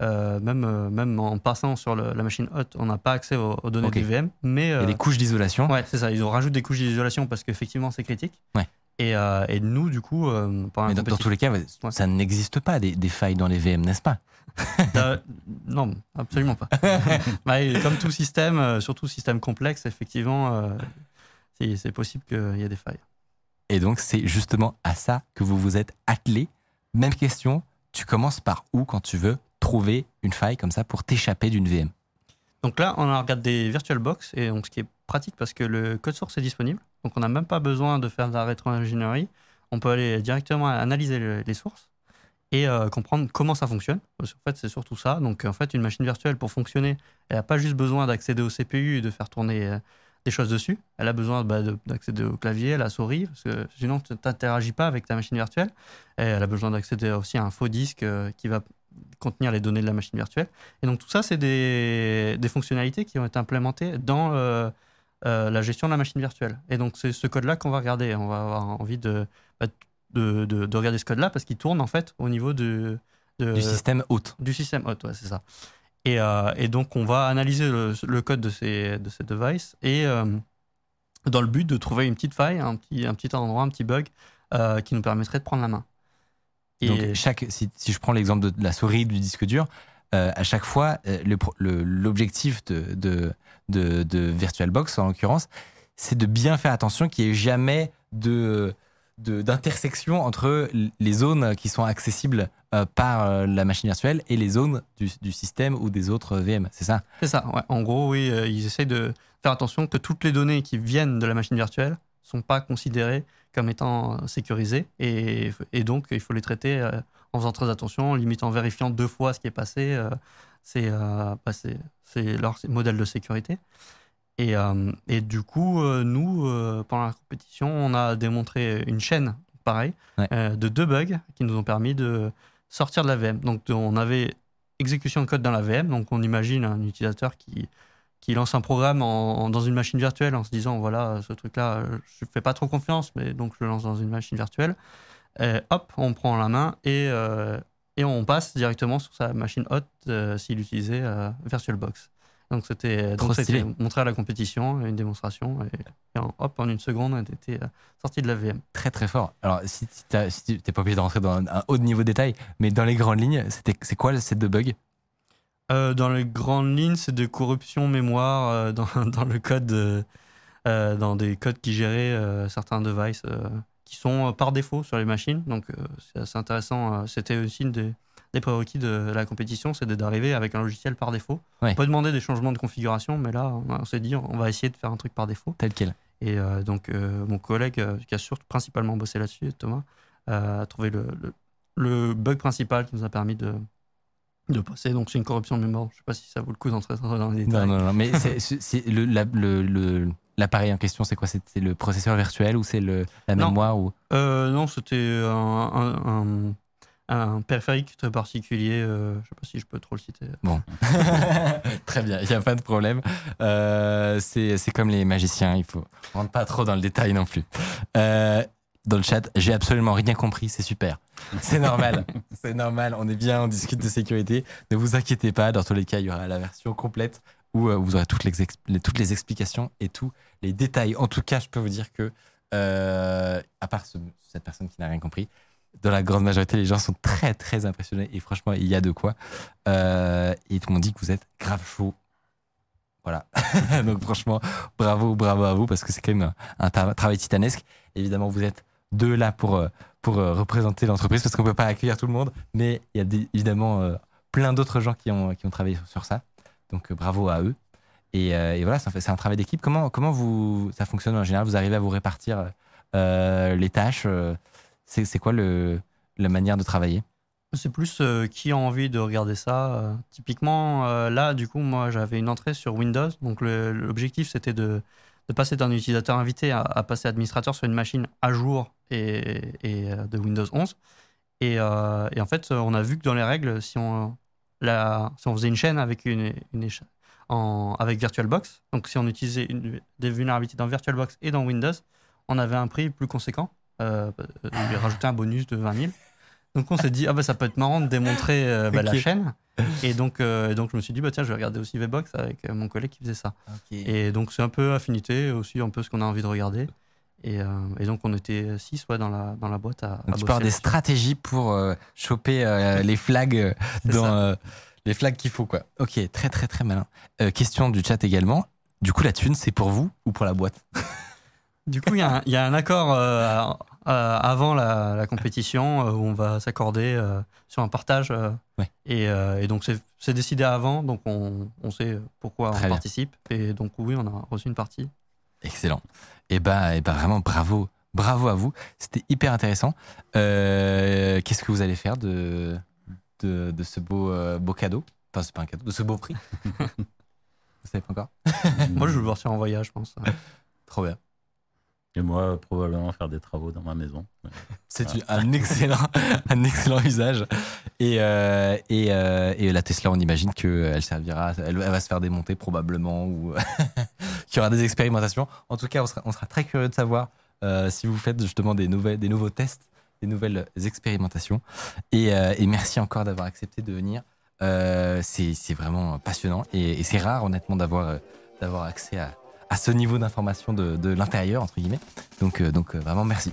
[SPEAKER 3] même, même en passant sur le- la machine hot, on n'a pas accès aux, aux données
[SPEAKER 1] Ok.
[SPEAKER 3] du VM. Mais
[SPEAKER 1] Il y a des couches d'isolation.
[SPEAKER 3] ouais, c'est ça. Ils ont rajouté des couches d'isolation parce qu'effectivement c'est critique.
[SPEAKER 1] Ouais.
[SPEAKER 3] Et, euh, et nous, du coup, euh,
[SPEAKER 1] Mais dans, dans tous les cas, ça n'existe pas des, des failles dans les VM, n'est-ce pas?
[SPEAKER 3] Euh, non, absolument pas. Bah, comme tout système, euh, surtout système complexe, effectivement, c'est possible qu'il y ait des failles.
[SPEAKER 1] Et donc, c'est justement à ça que vous vous êtes attelé. Même question, tu commences par où quand tu veux trouver une faille comme ça pour t'échapper d'une VM
[SPEAKER 3] Donc là, on a regardé VirtualBox, et donc ce qui est pratique parce que le code source est disponible. Donc on n'a même pas besoin de faire de la rétro-ingénierie. On peut aller directement analyser le- les sources et euh, comprendre comment ça fonctionne. Parce qu'en fait, c'est surtout ça. Donc en fait, une machine virtuelle, pour fonctionner, elle n'a pas juste besoin d'accéder au CPU et de faire tourner euh, des choses dessus. Elle a besoin bah, de- d'accéder au clavier, à la souris, parce que sinon tu n'interagis pas avec ta machine virtuelle. Et elle a besoin d'accéder aussi à un faux disque euh, qui va contenir les données de la machine virtuelle. Et donc tout ça, c'est des, des fonctionnalités qui ont été implémentées dans euh, la gestion de la machine virtuelle. Et donc c'est ce code-là qu'on va regarder. On va avoir envie de, bah, de, de- de regarder ce code-là parce qu'il tourne en fait au niveau de, de-
[SPEAKER 1] du système hôte.
[SPEAKER 3] du système hot, ouais, c'est ça. Et, euh, et donc, on va analyser le, le code de ces, de ces devices et euh, dans le but de trouver une petite faille, un petit, un petit endroit, un petit bug qui nous permettrait de prendre la main. Et
[SPEAKER 1] Donc, chaque, si, si je prends l'exemple de la souris du disque dur, euh, à chaque fois, euh, l'objectif de, VirtualBox, en l'occurrence, c'est de bien faire attention qu'il n'y ait jamais d'intersection entre les zones qui sont accessibles euh, par la machine virtuelle et les zones du, système ou des autres VM. C'est ça?
[SPEAKER 3] C'est ça. En gros, oui, ils essayent de faire attention que toutes les données qui viennent de la machine virtuelle sont pas considérées comme étant sécurisées et, donc il faut les traiter en faisant très attention, limite en vérifiant deux fois ce qui est passé. euh, c'est euh, bah, c'est- leur modèle de sécurité. Et, euh, et du coup, nous, pendant la compétition, on a démontré une chaîne, pareil,
[SPEAKER 1] Ouais.
[SPEAKER 3] de deux bugs qui nous ont permis de sortir de la VM. Donc, on avait exécution de code dans la VM. Donc, on imagine un utilisateur qui, qui lance un programme en- en- dans une machine virtuelle en se disant voilà, ce truc-là, je fais pas trop confiance, mais donc je le lance dans une machine virtuelle. Et hop, on prend la main et, euh, et on passe directement sur sa machine haute euh, s'il utilisait euh, VirtualBox. Donc c'était montré à la compétition, une démonstration, et, hop, en une seconde, on était euh, sorti de la VM.
[SPEAKER 1] Très très fort. Alors, si, t'as- si tu n'es pas obligé de rentrer dans un, un haut niveau de détail, mais dans les grandes lignes, c'est quoi le set de bugs?
[SPEAKER 3] Euh, dans les grandes lignes, c'est de corruption mémoire euh, dans, dans le code, euh, euh, dans des codes qui géraient euh, certains devices euh, qui sont euh, par défaut sur les machines. Donc euh, c'est assez intéressant. euh, C'était aussi une des, des prérequis de la compétition, c'est d'arriver avec un logiciel par défaut.
[SPEAKER 1] Ouais.
[SPEAKER 3] On peut demander des changements de configuration, mais là, on, on s'est dit, on va essayer de faire un truc par défaut.
[SPEAKER 1] tel quel
[SPEAKER 3] Et euh, donc, euh, mon collègue euh, qui a surtout principalement bossé là-dessus, Thomas, a trouvé le, le- le bug principal qui nous a permis de, de passer. Donc, c'est une corruption de mémoire. Je ne sais pas si ça vaut le coup d'entrer dans les
[SPEAKER 1] Non,
[SPEAKER 3] détails.
[SPEAKER 1] non, non, mais c'est- le- l'appareil en question, c'est quoi? C'est le processeur virtuel ou c'est la
[SPEAKER 3] Non.
[SPEAKER 1] mémoire ou...
[SPEAKER 3] Euh, non, c'était un, un- un- un périphérique très particulier. euh, je ne sais pas si je peux trop le citer.
[SPEAKER 1] Bon. Très bien, il n'y a pas de problème. Euh, c'est comme les magiciens, il faut rentre pas trop dans le détail non plus. Dans le chat, j'ai absolument rien compris, c'est super. C'est normal, c'est normal, on est bien, on discute de sécurité. Ne vous inquiétez pas, dans tous les cas, il y aura la version complète où euh, vous aurez toutes les, toutes les explications et tous les détails. En tout cas, je peux vous dire que, euh, à part ce- cette personne qui n'a rien compris, dans la grande majorité, les gens sont très très impressionnés et franchement, il y a de quoi. Euh, et tout le monde dit que vous êtes grave chaud. Voilà. Donc franchement, bravo, bravo à vous parce que c'est quand même un, un tra- travail titanesque. Évidemment, vous êtes deux là pour, euh, pour représenter l'entreprise parce qu'on peut pas accueillir tout le monde, mais il y a évidemment plein d'autres gens qui ont, qui ont travaillé sur ça. Donc euh, bravo à eux. Et, euh, voilà, c'est un travail d'équipe. Comment, comment vous, ça fonctionne en général? Vous arrivez à vous répartir euh, les tâches C'est quoi le, la manière de travailler?
[SPEAKER 3] C'est plus qui a envie de regarder ça. typiquement, là, du coup, moi, j'avais une entrée sur Windows. Donc, l'objectif, c'était de, de passer d'un utilisateur invité à, passer administrateur sur une machine à jour et, de Windows 11. Et, euh, et en fait, on a vu que dans les règles, si on, la, si on faisait une chaîne avec, une, une éche- en, avec VirtualBox, donc si on utilisait une- des vulnérabilités dans VirtualBox et dans Windows, on avait un prix plus conséquent. Euh, il rajouté un bonus de 20 000. Donc on s'est dit, ah bah, ça peut être marrant de démontrer euh, bah, la chaîne. Et donc, euh, et donc je me suis dit, bah, tiens, je vais regarder aussi VBox avec mon collègue qui faisait ça. Et donc c'est un peu affinité, aussi un peu ce qu'on a envie de regarder. Et, euh, et donc on était six ouais, dans, la, dans la boîte à, à
[SPEAKER 1] Donc tu
[SPEAKER 3] bosser
[SPEAKER 1] peux avoir des stratégies pour euh, choper euh, les flags dans les flags qu'il faut quoi. Ok, très très très malin. Question du chat également. Du coup, la thune, c'est pour vous ou pour la boîte?
[SPEAKER 3] Du coup, il y, a un- il y a un accord avant la, la compétition où on va s'accorder sur un partage.
[SPEAKER 1] Ouais.
[SPEAKER 3] et, et donc, c'est c'est décidé avant, donc on, on sait pourquoi
[SPEAKER 1] Très
[SPEAKER 3] on
[SPEAKER 1] bien.
[SPEAKER 3] participe. Et donc, oui, on a reçu une partie.
[SPEAKER 1] Excellent. Et bah, et bah vraiment bravo, bravo à vous. C'était hyper intéressant. Euh, Qu'est-ce que vous allez faire de de, de ce beau euh, beau cadeau? Enfin, c'est pas un cadeau, de ce beau prix. vous savez pas encore?
[SPEAKER 3] Moi, je vais le partir en voyage, je pense.
[SPEAKER 1] Trop bien.
[SPEAKER 2] Et moi, probablement faire des travaux dans ma maison.
[SPEAKER 1] C'est un excellent, un excellent usage. Et, euh, et, euh, et la Tesla, on imagine qu'elle servira, elle, elle va se faire démonter probablement ou qu'il y aura des expérimentations. En tout cas, on sera, très curieux de savoir euh, si vous faites justement des, nouvelles, des nouveaux tests, des nouvelles expérimentations. Et, euh, merci encore d'avoir accepté de venir. Euh, c'est vraiment passionnant et, c'est rare, honnêtement, d'avoir accès à, ce niveau d'information de, de l'intérieur, entre guillemets. Donc, donc vraiment, merci.